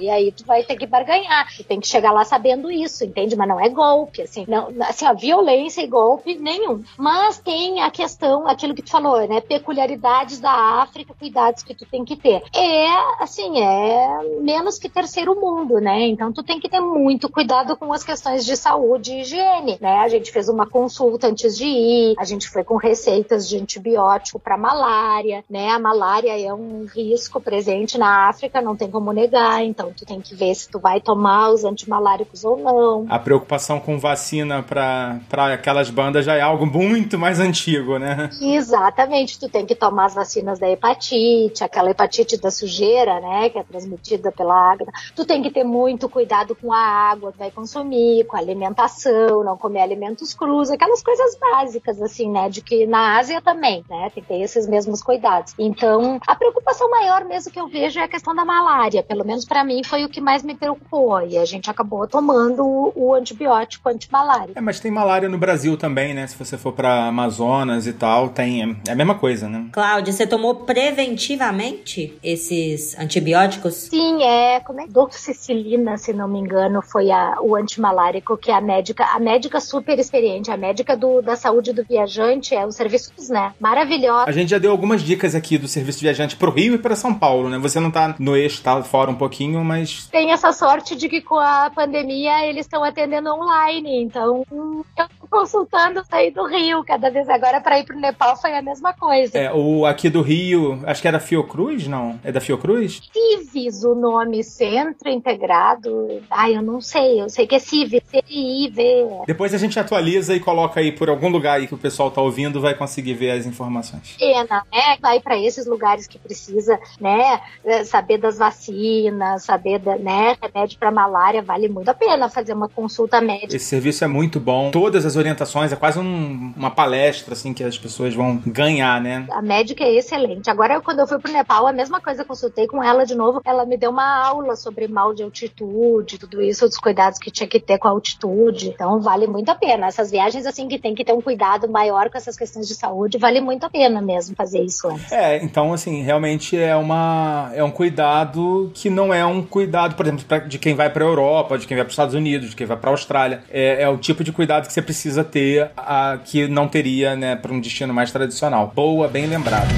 E aí tu vai ter que barganhar. Tu tem que chegar lá sabendo isso, entende? Mas não é golpe, assim. Não, assim, a violência e golpe nenhum. Mas tem a questão, aquilo que tu falou, né? Peculiaridades da África, cuidados que tu tem que ter. É, assim, é menos que terceiro mundo, né? Então tu tem que ter muito cuidado com as questões de saúde e higiene, né? A gente fez uma consulta antes de ir, a gente foi com receitas de antibiótico para malária, né? A malária é um risco presente na África, não tem como negar, então tu tem que ver se tu vai tomar os antimaláricos ou não. A preocupação com vacina para aquelas bandas já é algo muito mais antigo, né? Exatamente, tu tem que tomar as vacinas da hepatite, aquela hepatite da sujeira, né, que é transmitida pela água. Tu tem que ter muito cuidado com a água que vai consumir, com a alimentação, não comer alimentos crus, aquelas coisas básicas, assim, né, de que na Ásia também, né, tem que ter esses mesmos cuidados. Então, a preocupação maior mesmo que eu vejo é a questão da malária, pelo menos para mim foi o que mais me preocupou, e a gente acabou tomando o, o antibiótico antimalária. É, mas tem malária no Brasil também, né, se você for para Amazonas e tal, tem, é a mesma coisa, né? Cláudia, você tomou preventivamente esses antibióticos? Sim, é, como é? Doxicilina, se não me engano, foi a, o antimalárico que a médica, a médica super experiente, a médica do, da saúde do viajante, é o serviço né? Maravilhosa. A gente já deu algumas dicas aqui do serviço viajante pro Rio e para São Paulo, né? Você não tá no eixo, tá fora um pouquinho, mas. Tem essa sorte de que com a pandemia eles estão atendendo online, então eu consultando sair do Rio cada vez. Agora para ir pro Nepal foi a mesma coisa. É, o aqui do Rio, acho que era Fiocruz, não? É da Fiocruz? CIVIS, o nome Centro Integrado. Ai, eu não sei, eu sei que é CIVIS, C-I-V. Depois a gente atualiza e coloca aí por algum lugar aí que o pessoal tá ouvindo, vai conseguir ver as informações. Pena, né? Vai para esses lugares que precisa, né? Saber das vacinas, saber, da, né? Remédio para malária, vale muito a pena fazer uma consulta médica. Esse serviço é muito bom. Todas as orientações, é quase um, uma palestra, assim, que as pessoas vão ganhar, né? A médica é excelente. Agora, quando eu fui pro Nepal, a mesma coisa, consultei com ela de novo. Ela me deu uma aula sobre mal de altitude, tudo isso, dos cuidados que tinha que ter com a altitude. Então, vale muito a pena. Essas viagens, assim, que tem que ter um cuidado maior com essas questões de saúde, vale muito a pena mesmo fazer isso antes. É, então, assim, realmente é, uma, é um cuidado que não é um cuidado, por exemplo, pra, de quem vai para Europa, de quem vai para os Estados Unidos, de quem vai para Austrália. É, é, o tipo de cuidado que você precisa ter a, que não teria, né, para um destino mais tradicional. Boa, bem lembrado.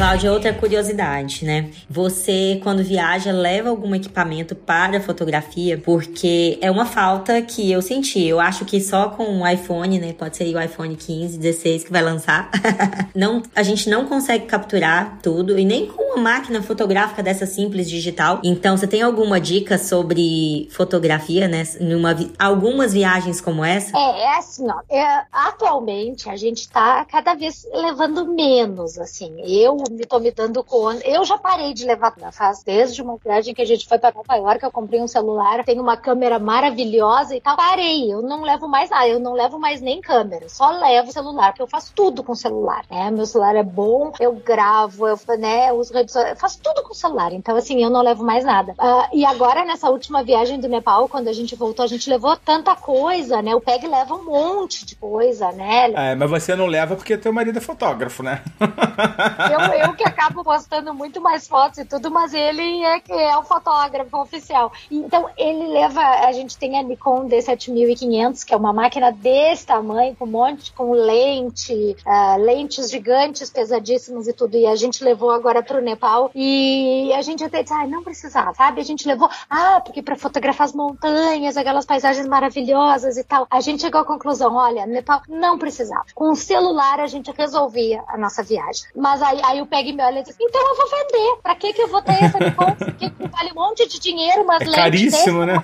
Cláudia, outra curiosidade, né? Você, quando viaja, leva algum equipamento para fotografia? Porque é uma falta que eu senti. Eu acho que só com o iPhone, né? Pode ser o iPhone 15, 16 que vai lançar. [laughs] não, a gente não consegue capturar tudo e nem com uma máquina fotográfica dessa simples digital. Então, você tem alguma dica sobre fotografia, né? Numa, algumas viagens como essa? É, é assim, ó. É, atualmente a gente tá cada vez levando menos, assim. Eu me tô me dando conta. Eu já parei de levar, faz desde uma viagem que a gente foi para Nova York, eu comprei um celular, tem uma câmera maravilhosa e tal. Parei, eu não levo mais nada, eu não levo mais nem câmera, só levo celular, porque eu faço tudo com celular, né? Meu celular é bom, eu gravo, eu, né, uso redes eu faço tudo com celular, então assim, eu não levo mais nada. Uh, e agora, nessa última viagem do Nepal, quando a gente voltou, a gente levou tanta coisa, né? O PEG leva um monte de coisa, né? É, mas você não leva porque teu marido é fotógrafo, né? eu, eu que acabo postando muito mais fotos e tudo, mas ele é que é o fotógrafo oficial. Então ele leva, a gente tem a Nikon D7500, que é uma máquina desse tamanho, com um monte, com lente, uh, lentes gigantes, pesadíssimas e tudo. E a gente levou agora pro Nepal e a gente até disse, ah, não precisava, sabe? A gente levou, ah, porque para fotografar as montanhas, aquelas paisagens maravilhosas e tal. A gente chegou à conclusão, olha, Nepal não precisava. Com o celular a gente resolvia a nossa viagem. Mas aí, aí o pega e me olha e diz, então eu vou vender. Pra que que eu vou ter essa [laughs] Nikon? que vale um monte de dinheiro, mas é caríssimo, né?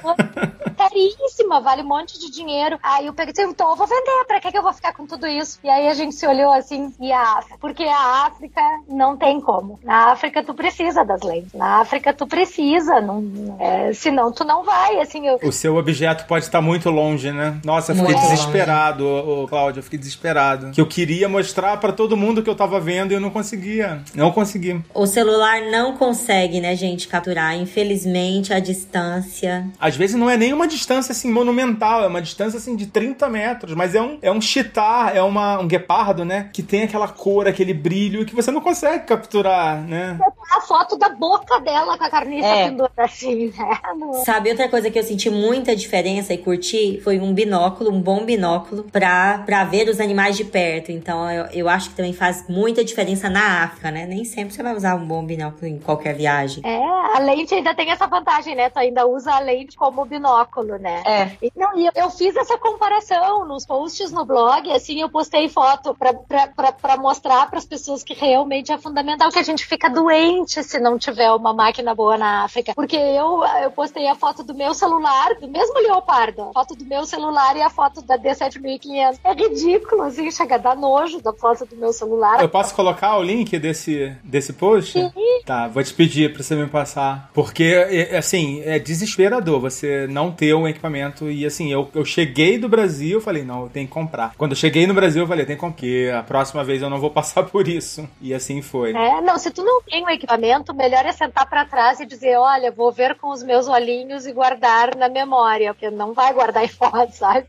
Caríssima, vale um monte de dinheiro. Aí eu peguei e disse, então eu vou vender. Pra que que eu vou ficar com tudo isso? E aí a gente se olhou assim, e a África? Porque a África não tem como. Na África tu precisa das lentes. Na África tu precisa, não, é, senão tu não vai, assim. Eu... O seu objeto pode estar muito longe, né? Nossa, eu fiquei desesperado, ô, Cláudio, eu fiquei desesperado. Que eu queria mostrar para todo mundo que eu tava vendo e eu não conseguia. Não consegui. O celular não consegue, né, gente, capturar. Infelizmente, a distância. Às vezes não é nenhuma distância distância assim monumental, é uma distância assim de 30 metros, mas é um, é um chitar, é uma, um guepardo, né? Que tem aquela cor, aquele brilho que você não consegue capturar, né? A foto da boca dela com a carniça É. pendurada assim, né? Sabe, outra coisa que eu senti muita diferença e curti foi um binóculo, um bom binóculo, pra, pra ver os animais de perto. Então, eu, eu acho que também faz muita diferença na África, né? Nem sempre você vai usar um bom binóculo em qualquer viagem. É, a lente ainda tem essa vantagem, né? Tu ainda usa a lente como binóculo, né? É. E, Não, e eu, eu fiz essa comparação nos posts no blog, assim, eu postei foto pra, pra, pra, pra mostrar pras pessoas que realmente é fundamental que a gente fica doente se não tiver uma máquina boa na África. Porque eu, eu postei a foto do meu celular, do mesmo leopardo, a foto do meu celular e a foto da D7500. É ridículo, assim, chega a dar nojo da foto do meu celular. Eu posso colocar o link desse, desse post? Sim. Tá, vou te pedir pra você me passar. Porque, é, assim, é desesperador você não ter um equipamento. E, assim, eu, eu cheguei do Brasil, eu falei, não, eu tenho que comprar. Quando eu cheguei no Brasil, eu falei, tem que comprar. Porque a próxima vez eu não vou [laughs] passar por isso. E assim foi. É, não, se tu não tem um equipamento, o melhor é sentar pra trás e dizer, olha, vou ver com os meus olhinhos e guardar na memória, porque não vai guardar em [laughs] foto, sabe?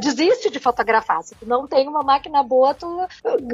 Desiste de fotografar. Se tu não tem uma máquina boa, tu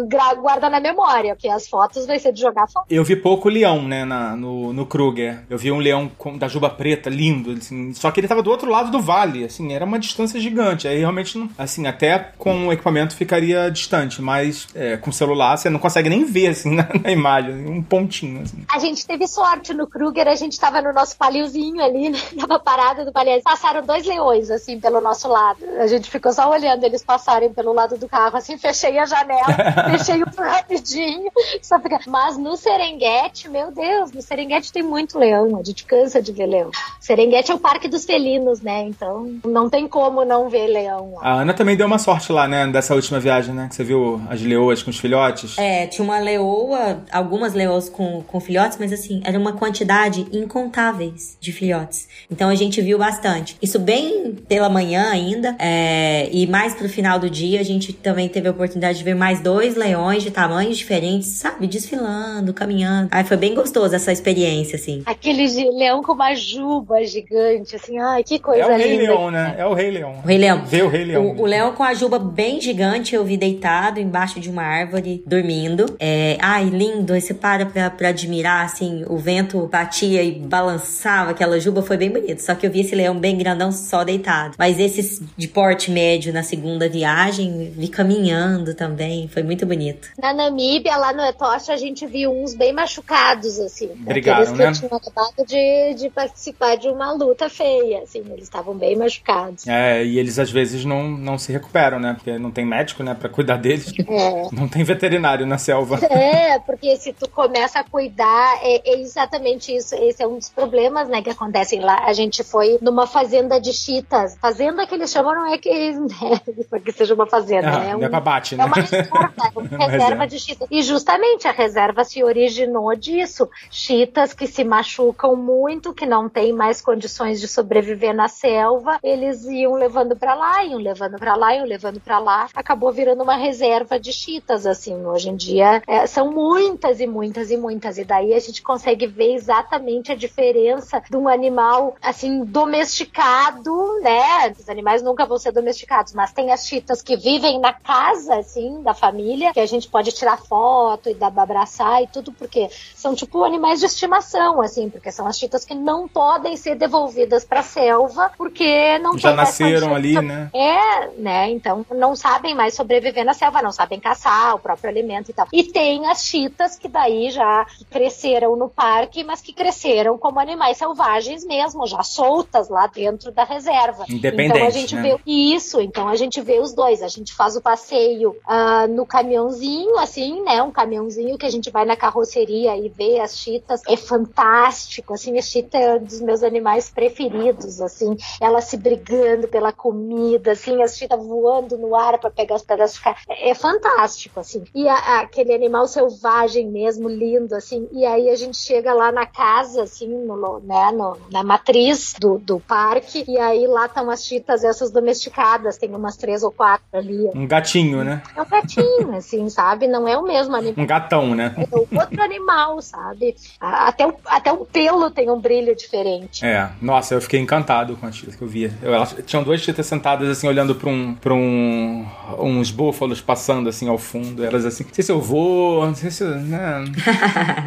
gra- guarda na memória, porque as fotos vai ser de jogar fora. Eu vi pouco leão, né, na- no, no Kruger. Eu vi um leão com- da juba preta, lindo, assim, só que ele tava do outro lado do vale, assim, era uma distância gigante. Aí realmente, não, assim, até com o equipamento ficaria distante, mas é, com o celular você não consegue nem ver, assim, [laughs] na, na imagem, um pontinho, assim. A gente teve sorte no Kruger, a gente tava no nosso paliozinho ali, né? [laughs] tava parado no palio. Passaram dois leões, assim, pelo nosso lado. A gente ficou só olhando eles passarem pelo lado do carro, assim, fechei a janela, [laughs] fechei o rapidinho. Só fica... Mas no Serengeti, meu Deus, no Serengeti tem muito leão, a gente cansa de ver leão. Serengeti é o parque dos felinos, né? Então não tem como não ver leão lá. A Ana também deu uma sorte lá, né, dessa última viagem, né, que você viu as leoas com os filhotes. É, tinha uma leoa, algumas leoas com, com filhotes, mas assim, era uma quantidade incontáveis de filhotes. Então a gente viu bastante. Isso bem pela manhã ainda, é, e mais pro final do dia a gente também teve a oportunidade de ver mais dois leões de tamanhos diferentes, sabe? Desfilando, caminhando. Aí foi bem gostoso essa experiência, assim. Aquele leão com uma juba gigante, assim, ai, que coisa É o Rei linda. Leão, né? É o Rei Leão. O Rei Leão. Vê o Rei Leão. O, o leão com a juba bem gigante, eu vi deitado embaixo de uma árvore, dormindo. É, ai, lindo. Aí você para pra, pra admirar, assim, o vento batia e balançava aquela juba, foi bem bonito. Só que eu vi esse leão bem grandão só deitado. Mas esses de porte médio na segunda viagem, vi caminhando também, foi muito bonito. Na Namíbia, lá no Etocha, a gente viu uns bem machucados, assim. Brigaram, Aqueles que né? tinham acabado de, de participar de uma luta feia, assim. Eles estavam bem machucados. É, e eles às vezes não, não se recuperam, né? Porque não tem médico, né, pra cuidar deles. É. Não tem veterinário na selva. É, porque se tu começa a cuidar, é, é exatamente isso. Esse é um dos problemas, né, que acontecem lá. A gente foi numa fazenda de chitas. Fazenda que eles chamam não é que, [laughs] né, porque seja uma fazenda, Ah, né? não é pra bate, né? É uma reserva, é uma [laughs] reserva reserva. de chitas. E justamente a reserva se originou disso. Chitas que se machucam muito, que não têm mais condições de sobreviver na selva, eles iam levando pra lá, iam levando pra lá, iam levando pra lá. Acabou virando uma reserva de chitas, assim. Hoje em dia é, são muitas e muitas e muitas. E daí a gente consegue ver exatamente a diferença de um animal, assim, domesticado, né? Os animais nunca vão ser domesticados, mas tem as chitas que vivem na casa, assim, da família, que a gente pode tirar foto e dar abraçar e tudo, porque são tipo animais de estimação, assim, porque são as chitas que não podem ser devolvidas pra selva, porque não Já nasceram ali, né? é, né? Então não sabem mais sobreviver na selva, não sabem caçar o próprio alimento e tal. E tem as chitas que daí já cresceram no parque, mas que cresceram como animais selvagens mesmo, já soltas lá dentro da reserva. Independente, Então a gente né? vê isso, então a gente vê os dois. A gente faz o passeio ah, no caminhãozinho, assim, né? Um caminhãozinho que a gente vai na carroceria e vê as chitas. É fantástico, assim, a chita é um dos meus animais preferidos, assim. Ela se brigando pela comida, assim, as chitas voando no ar para pegar os pedaços de carne. É, fantástico, assim. E a- a- aquele animal selvagem mesmo, lindo, assim. E aí a gente chega lá na casa, assim, no, né, no- na matriz do, do parque. E aí lá estão as chitas, essas domesticadas. Tem umas três ou quatro ali. Um gatinho, né? É um gatinho, assim, sabe? Não é o mesmo animal. Um gatão, né? É outro animal, sabe? Até o, até o pelo tem um brilho diferente. É, nossa, eu fiquei encantado com a Cheetah. que eu via. Eu, elas, tinham duas chitas sentadas assim, olhando pra, um, pra um, uns búfalos passando assim ao fundo. Elas assim, não sei se eu vou, não sei se eu. Né?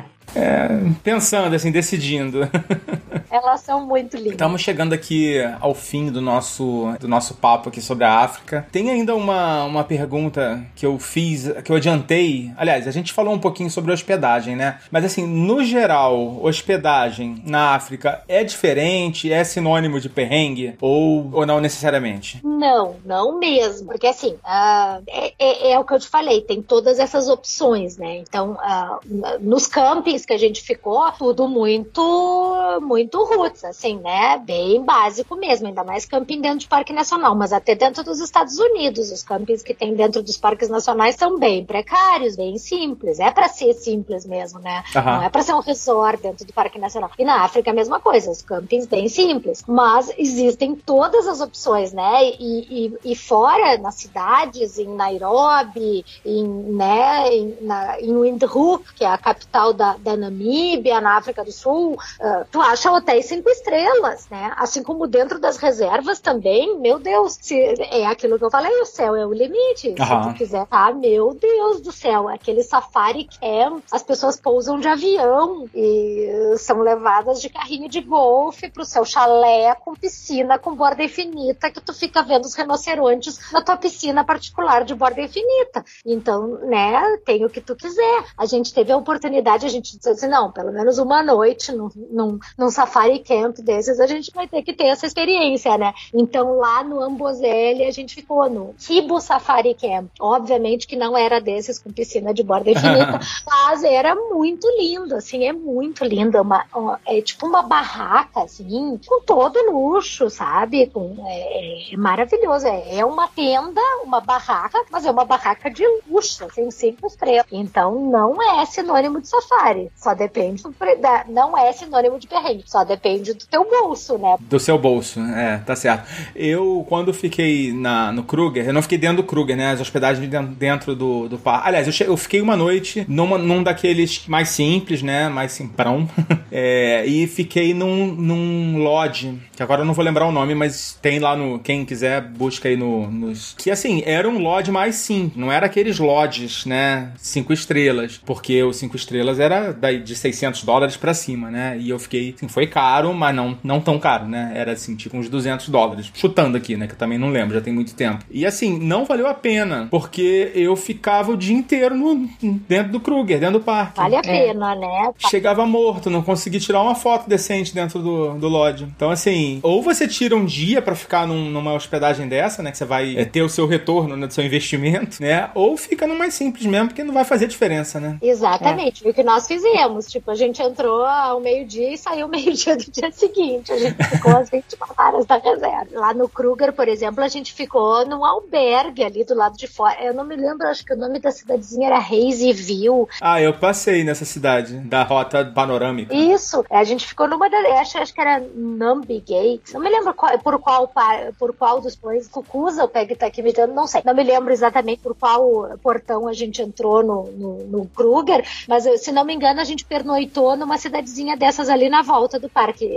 [laughs] É, pensando, assim, decidindo. [laughs] Elas são muito lindas. Estamos chegando aqui ao fim do nosso, do nosso papo aqui sobre a África. Tem ainda uma, uma pergunta que eu fiz, que eu adiantei. Aliás, a gente falou um pouquinho sobre hospedagem, né? Mas assim, no geral, hospedagem na África é diferente? É sinônimo de perrengue? Ou, ou não necessariamente? Não, não mesmo. Porque assim, uh, é, é, é, o que eu te falei, tem todas essas opções, né? Então, uh, nos campings que a gente ficou, tudo muito, muito roots, assim, né? Bem básico mesmo, ainda mais camping dentro de parque nacional, mas até dentro dos Estados Unidos, os campings que tem dentro dos parques nacionais são bem precários, bem simples. É para ser simples mesmo, né? Uhum. Não é para ser um resort dentro do parque nacional. E na África a mesma coisa, os campings bem simples, mas existem todas as opções, né? E, e, e fora nas cidades, em Nairobi, em, né, em, na, em Windhoek, que é a capital da, da Namíbia, na África do Sul, uh, tu acha hotéis cinco estrelas, né? Assim como dentro das reservas também, meu Deus, se, é aquilo que eu falei, o céu é o limite. Uhum. Se tu quiser, tá? Meu Deus do céu, aquele safari camp, as pessoas pousam de avião e são levadas de carrinho de golfe pro seu chalé com piscina com borda infinita, que tu fica vendo os rinocerontes na tua piscina particular de borda infinita. Então, né, tem o que tu quiser. A gente teve a oportunidade, a gente disse assim, não, pelo menos uma noite num, num, num safari camp desses, a gente vai ter que ter essa experiência, né? Então lá no Amboseli a gente ficou no Kibo Safari Camp. Obviamente que não era desses com piscina de borda infinita, [laughs] mas era muito lindo, assim, é muito lindo. Uma, uma, é tipo uma barraca, assim, com todo luxo, sabe? Com, é, é maravilhoso. É, é, uma tenda, uma barraca, mas é uma barraca de luxo, assim, cinco estrelas. Então não é sinônimo de safari. Só depende do, da, não é sinônimo de perrengue. Só depende do teu bolso, né? Do seu bolso, é, tá certo. Eu, quando fiquei na, no Kruger, eu não fiquei dentro do Kruger, né? As hospedagens dentro do, do parque. Aliás, eu, eu fiquei uma noite numa, num daqueles mais simples, né? Mais simprão. [laughs] é, e fiquei num, num lodge, que agora eu não vou lembrar o nome, mas tem lá no. Quem quiser, busca aí no, nos. Que assim, era um lodge mais simples. Não era aqueles lodges, né? Cinco estrelas. Porque o cinco estrelas era de 600 dólares para cima, né? E eu fiquei. Assim, foi caro, mas não, não tão caro, né? Era assim, tipo uns 200 dólares. Chutando aqui, né? Que eu também não lembro, já tem muito tempo. E assim, não valeu a pena, porque eu ficava o dia inteiro no, dentro do Kruger, dentro do parque. Vale a é. pena, né? Chegava morto, não consegui tirar uma foto decente dentro do, do lodge. Então, assim, ou você tira um dia para ficar num, numa hospedagem dessa, né? Que você vai é, ter o seu retorno né, do seu investimento, né? Ou fica no mais simples mesmo, porque não vai fazer diferença, né? Exatamente. É. O que nós fizemos. Tipo, a gente entrou ao meio-dia e saiu meio-dia do dia seguinte. A gente ficou às 24 horas da reserva. Lá no Kruger, por exemplo, a gente ficou num albergue ali do lado de fora. Eu não me lembro, acho que o nome da cidadezinha era Hazeville. Ah, eu passei nessa cidade, da rota panorâmica. Isso. A gente ficou numa das. Acho, acho que era Nambi Gate. Não me lembro qual, por qual por qual dos dois. Cucuza, o Peg tá aqui me dando, não sei. Não me lembro exatamente por qual portão a gente entrou no, no, no Kruger, mas se não me engano, a gente pernoitou numa cidadezinha dessas ali na volta do parque.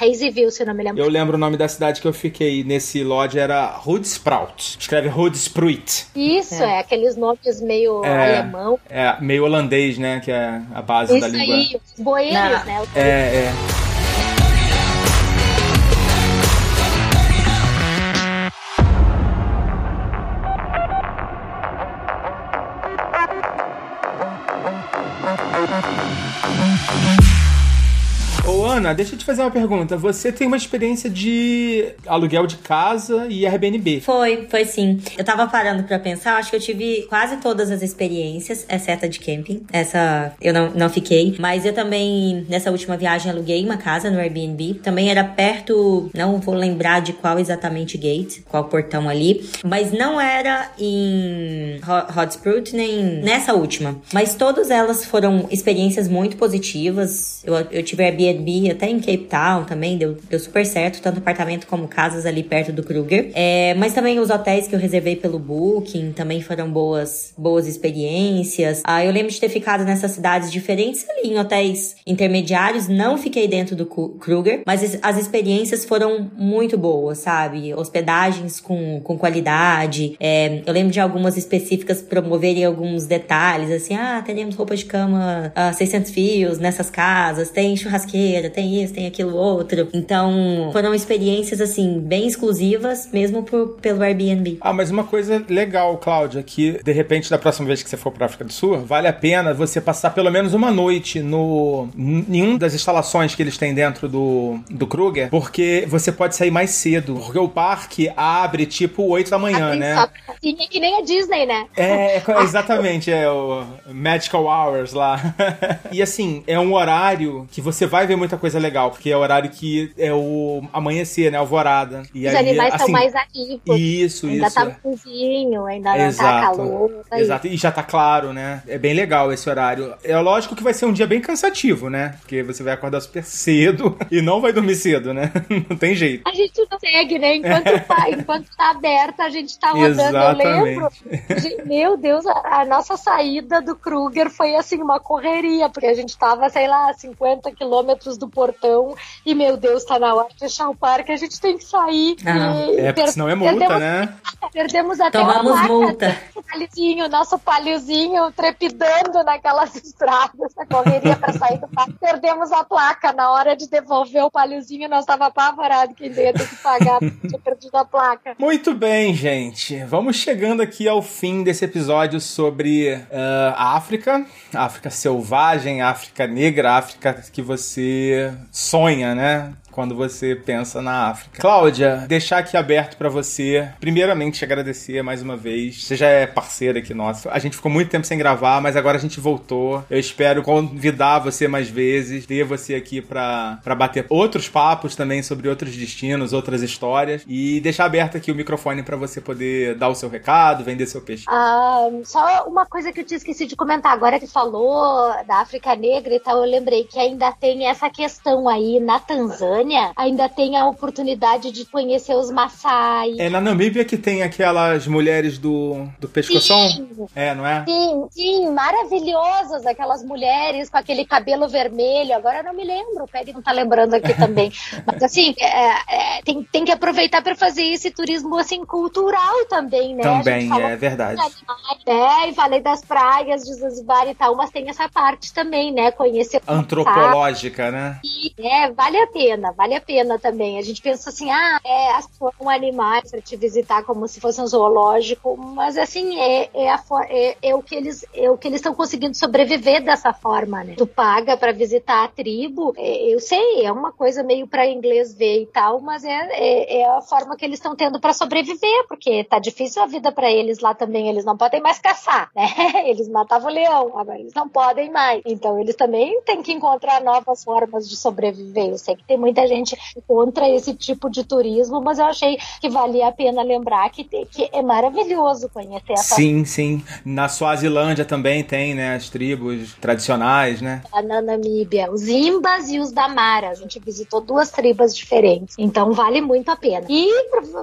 Hazeville, se não me lembro. Eu lembro o nome da cidade que eu fiquei nesse lodge era Hoedsprout. Escreve Hoedsprout. Isso, é. é. aqueles nomes meio é, alemão. É, meio holandês, né? Que é a base Isso da língua. Isso aí, os boêmios, né? É, é. Ana, deixa eu te fazer uma pergunta. Você tem uma experiência de aluguel de casa e Airbnb. Foi, foi sim. Eu tava parando para pensar, acho que eu tive quase todas as experiências, exceto a de camping. Essa eu não, não fiquei. Mas eu também, nessa última viagem, aluguei uma casa no Airbnb. Também era perto, não vou lembrar de qual exatamente gate, qual portão ali. Mas não era em Hotsprut nem nessa última. Mas todas elas foram experiências muito positivas. Eu, eu tive Airbnb até em Cape Town também, deu, deu super certo, tanto apartamento como casas ali perto do Kruger. É, mas também os hotéis que eu reservei pelo Booking também foram boas, boas experiências. Ah, eu lembro de ter ficado nessas cidades diferentes ali, em hotéis intermediários, não fiquei dentro do Kruger, mas as experiências foram muito boas, sabe? Hospedagens com, com qualidade. É, eu lembro de algumas específicas promoverem alguns detalhes, assim, ah, teremos roupa de cama ah, 600 fios nessas casas, tem churrasqueira, tem isso, tem aquilo outro. Então, foram experiências, assim, bem exclusivas, mesmo por, pelo Airbnb. Ah, mas uma coisa legal, Cláudia, que de repente da próxima vez que você for para África do Sul, vale a pena você passar pelo menos uma noite no em uma das instalações que eles têm dentro do, do Kruger, porque você pode sair mais cedo, porque o parque abre tipo 8 da manhã, né? assim, é que nem a Disney, né? É, é, exatamente, é o Magical Hours lá. [laughs] e assim, é um horário que você vai ver muita coisa legal, porque é o horário que é o amanhecer, né? Alvorada. E Os aí, animais assim, são mais ativos. Isso, ainda isso. tá é. friozinho, ainda não tá Exato. calor. aí. Exato, e já tá claro, né? É bem legal esse horário. É lógico que vai ser um dia bem cansativo, né? Porque você vai acordar super cedo [laughs] e não vai dormir cedo, né? [laughs] Não tem jeito. A gente não segue, né? Enquanto, tá, enquanto tá aberto, a gente tá rodando. Eu lembro. Gente, Meu Deus, a, a nossa saída do Kruger foi assim, uma correria, porque a gente tava, sei lá, 50 quilômetros do portão e, meu Deus, tá na hora de fechar o parque, a gente tem que sair. Ah, e É, porque senão é multa, perdemos, né? Perdemos até Tomamos a placa. multa. Nosso palhozinho, nosso palhozinho trepidando naquelas estradas, a correria pra sair do parque. Perdemos a placa na hora de devolver o palhozinho, nós tava apavorado que ia ter que pagar, porque tinha perdido a placa. Muito bem, gente. Vamos chegando aqui ao fim desse episódio sobre ah, a África, a África selvagem, a África negra, a África que você sonha, né? Quando você pensa na África. Cláudia, deixar aqui aberto pra você, primeiramente te agradecer mais uma vez. Você já é parceira aqui nossa. A gente ficou muito tempo sem gravar, mas agora a gente voltou. Eu espero convidar você mais vezes, ter você aqui pra pra bater outros papos também sobre outros destinos, outras histórias e deixar aberto aqui o microfone pra você poder dar o seu recado, vender seu peixe. Ah, só uma coisa que eu tinha esquecido de comentar agora que falou da África Negra e tal, eu lembrei que ainda tem essa questão aí na Tanzânia, ainda tem a oportunidade de conhecer os Maasai. É na Namíbia que tem aquelas mulheres do, do pescoção? Sim. É, não é? Sim, sim, maravilhosas, aquelas mulheres com aquele cabelo vermelho. Agora eu não me lembro, o Peri não tá lembrando aqui também. [laughs] Mas assim, é, é, tem, tem que aproveitar para fazer esse turismo assim cultural também, né? Também, é verdade. animais, né? E falei das praias de Zanzibar e tal, mas tem essa parte também, né? Conhecer Antropológica, né? e, é, vale a pena, vale a pena também. A gente pensa assim, ah, é, são animais para te visitar como se fosse um zoológico, mas assim, é, é, a é, é o que eles é o que eles estão conseguindo sobreviver dessa forma, né? Tu paga para visitar a tribo, é, eu sei, é uma coisa meio para inglês ver e tal, mas é, é, é a forma que eles estão tendo para sobreviver, porque tá difícil a vida para eles lá também, eles não podem mais caçar, né? [laughs] Eles matavam o leão, agora eles não podem mais. Então eles também têm que encontrar novas formas de sobreviver. Eu sei que tem muita gente contra esse tipo de turismo, mas eu achei que valia a pena lembrar que, que é maravilhoso conhecer essa Sim, sim. Na Suazilândia também tem, né? As tribos tradicionais, né? na Namíbia, os Imbas e os Damara. A gente visitou duas tribos diferentes. Então vale muito a pena. E,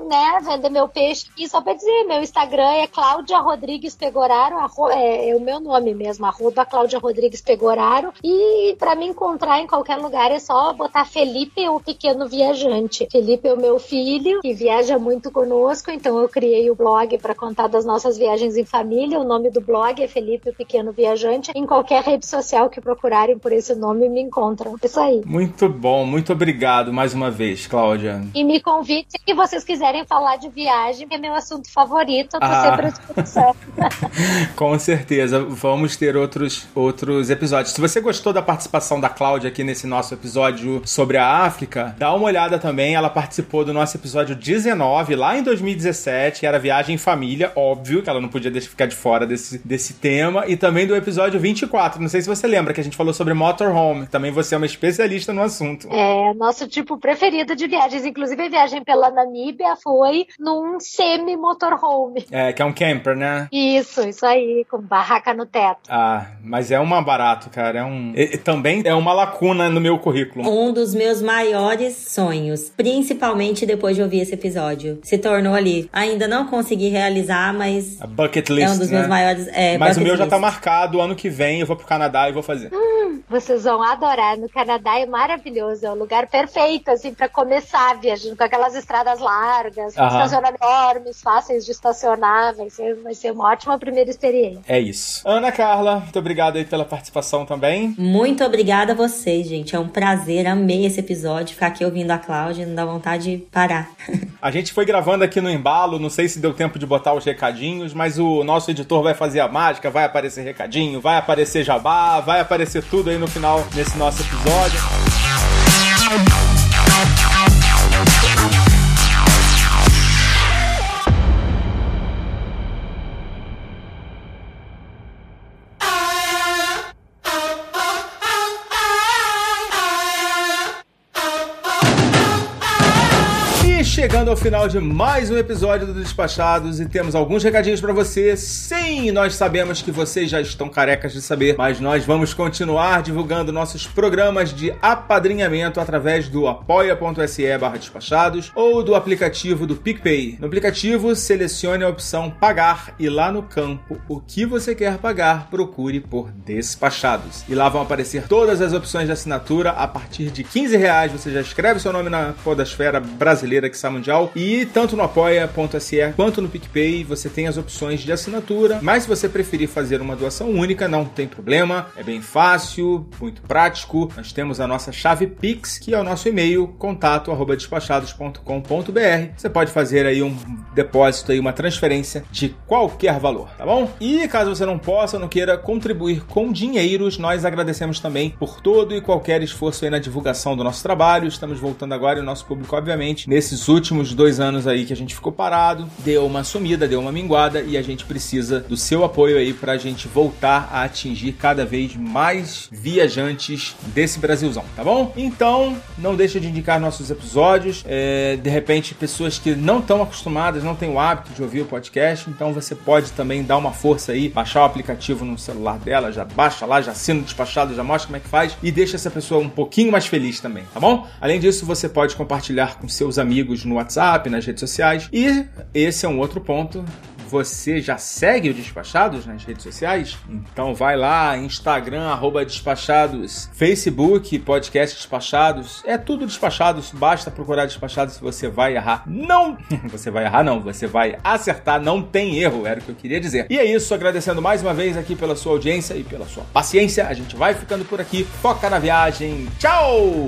né, vender meu peixe aqui, só pra dizer, meu Instagram é Cláudia Rodrigues Pegoraro, é, é o meu nome mesmo, arroba Cláudia Rodrigues Pegoraro. E pra me encontrar em qualquer lugar é só botar Felipe, o pequeno viajante. Felipe é o meu filho, que viaja muito conosco, então eu criei o blog para contar das nossas viagens em família. O nome do blog é Felipe, o pequeno viajante. Em qualquer rede social que procurarem por esse nome, me encontram. Isso aí. Muito bom, muito obrigado mais uma vez, Cláudia. E me convide se vocês quiserem falar de viagem, que é meu assunto favorito. Eu tô Ah. sempre à disposição. [laughs] Com certeza, vamos ter outros, outros episódios. Se você gostou da participação da Cláudia aqui nesse nosso episódio sobre a África, África, dá uma olhada também. Ela participou do nosso episódio 19, lá em 2017, que era viagem em família, óbvio que ela não podia deixar ficar de fora desse, desse tema. E também do episódio 24, não sei se você lembra, que a gente falou sobre motorhome. Também você é uma especialista no assunto. É, nosso tipo preferido de viagens. Inclusive, a viagem pela Namíbia foi num semi-motorhome. É, que é um camper, né? Isso, isso aí, com barraca no teto. Ah, mas é um barato, cara. É um. E, também é uma lacuna no meu currículo. Um dos meus maiores sonhos, principalmente depois de ouvir esse episódio, se tornou ali. Ainda não consegui realizar, mas. A bucket list. É um dos né? meus maiores. É, mas o meu list. já tá marcado. Ano que vem eu vou pro Canadá e vou fazer. Hum, vocês vão adorar. No Canadá é maravilhoso. É o lugar perfeito, assim, pra começar viajando com aquelas estradas largas, Aham. estacionamentos enormes, fáceis de estacionar. Vai ser, vai ser uma ótima primeira experiência. É isso. Ana Carla, muito obrigado aí pela participação também. Muito obrigada a vocês, gente. É um prazer. Amei esse episódio. Ficar aqui ouvindo a Cláudia não dá vontade de parar. [laughs] A gente foi gravando aqui no embalo, não sei se deu tempo de botar os recadinhos, mas o nosso editor vai fazer a mágica, vai aparecer recadinho, vai aparecer jabá, vai aparecer tudo aí no final desse nosso episódio. Final de mais um episódio do Despachados e temos alguns recadinhos pra você. Sim, nós sabemos que vocês já estão carecas de saber, mas nós vamos continuar divulgando nossos programas de apadrinhamento através do apoia.se barra despachados ou do aplicativo do PicPay. No aplicativo, selecione a opção pagar e lá no campo o que você quer pagar, procure por Despachados. E lá vão aparecer todas as opções de assinatura. A partir de 15 reais você já escreve seu nome na podosfera brasileira que está mundial. E tanto no apoia.se quanto no PicPay você tem as opções de assinatura. Mas se você preferir fazer uma doação única, não tem problema. É bem fácil, muito prático. Nós temos a nossa chave Pix, que é o nosso e-mail, contato arroba despachados.com.br. Você pode fazer aí um depósito aí, uma transferência de qualquer valor, tá bom? E caso você não possa, não queira contribuir com dinheiros, nós agradecemos também por todo e qualquer esforço aí na divulgação do nosso trabalho. Estamos voltando agora e o nosso público, obviamente, nesses últimos dois anos aí que a gente ficou parado, deu uma sumida, deu uma minguada e a gente precisa do seu apoio aí pra gente voltar a atingir cada vez mais viajantes desse Brasilzão, tá bom? Então, não deixa de indicar nossos episódios. É, de repente, pessoas que não estão acostumadas, não têm o hábito de ouvir o podcast, então você pode também dar uma força aí, baixar o aplicativo no celular dela, já baixa lá, já assina o despachado, já mostra como é que faz e deixa essa pessoa um pouquinho mais feliz também, tá bom? Além disso, você pode compartilhar com seus amigos no WhatsApp, nas redes sociais. E esse é um outro ponto. Você já segue o Despachados nas redes sociais? Então vai lá, Instagram, arroba Despachados, Facebook, podcast Despachados. É tudo Despachados, basta procurar Despachados se você vai errar. Não! [laughs] Você vai errar, não. Você vai acertar, não tem erro, era o que eu queria dizer. E é isso, agradecendo mais uma vez aqui pela sua audiência e pela sua paciência. A gente vai ficando por aqui. Foca na viagem. Tchau!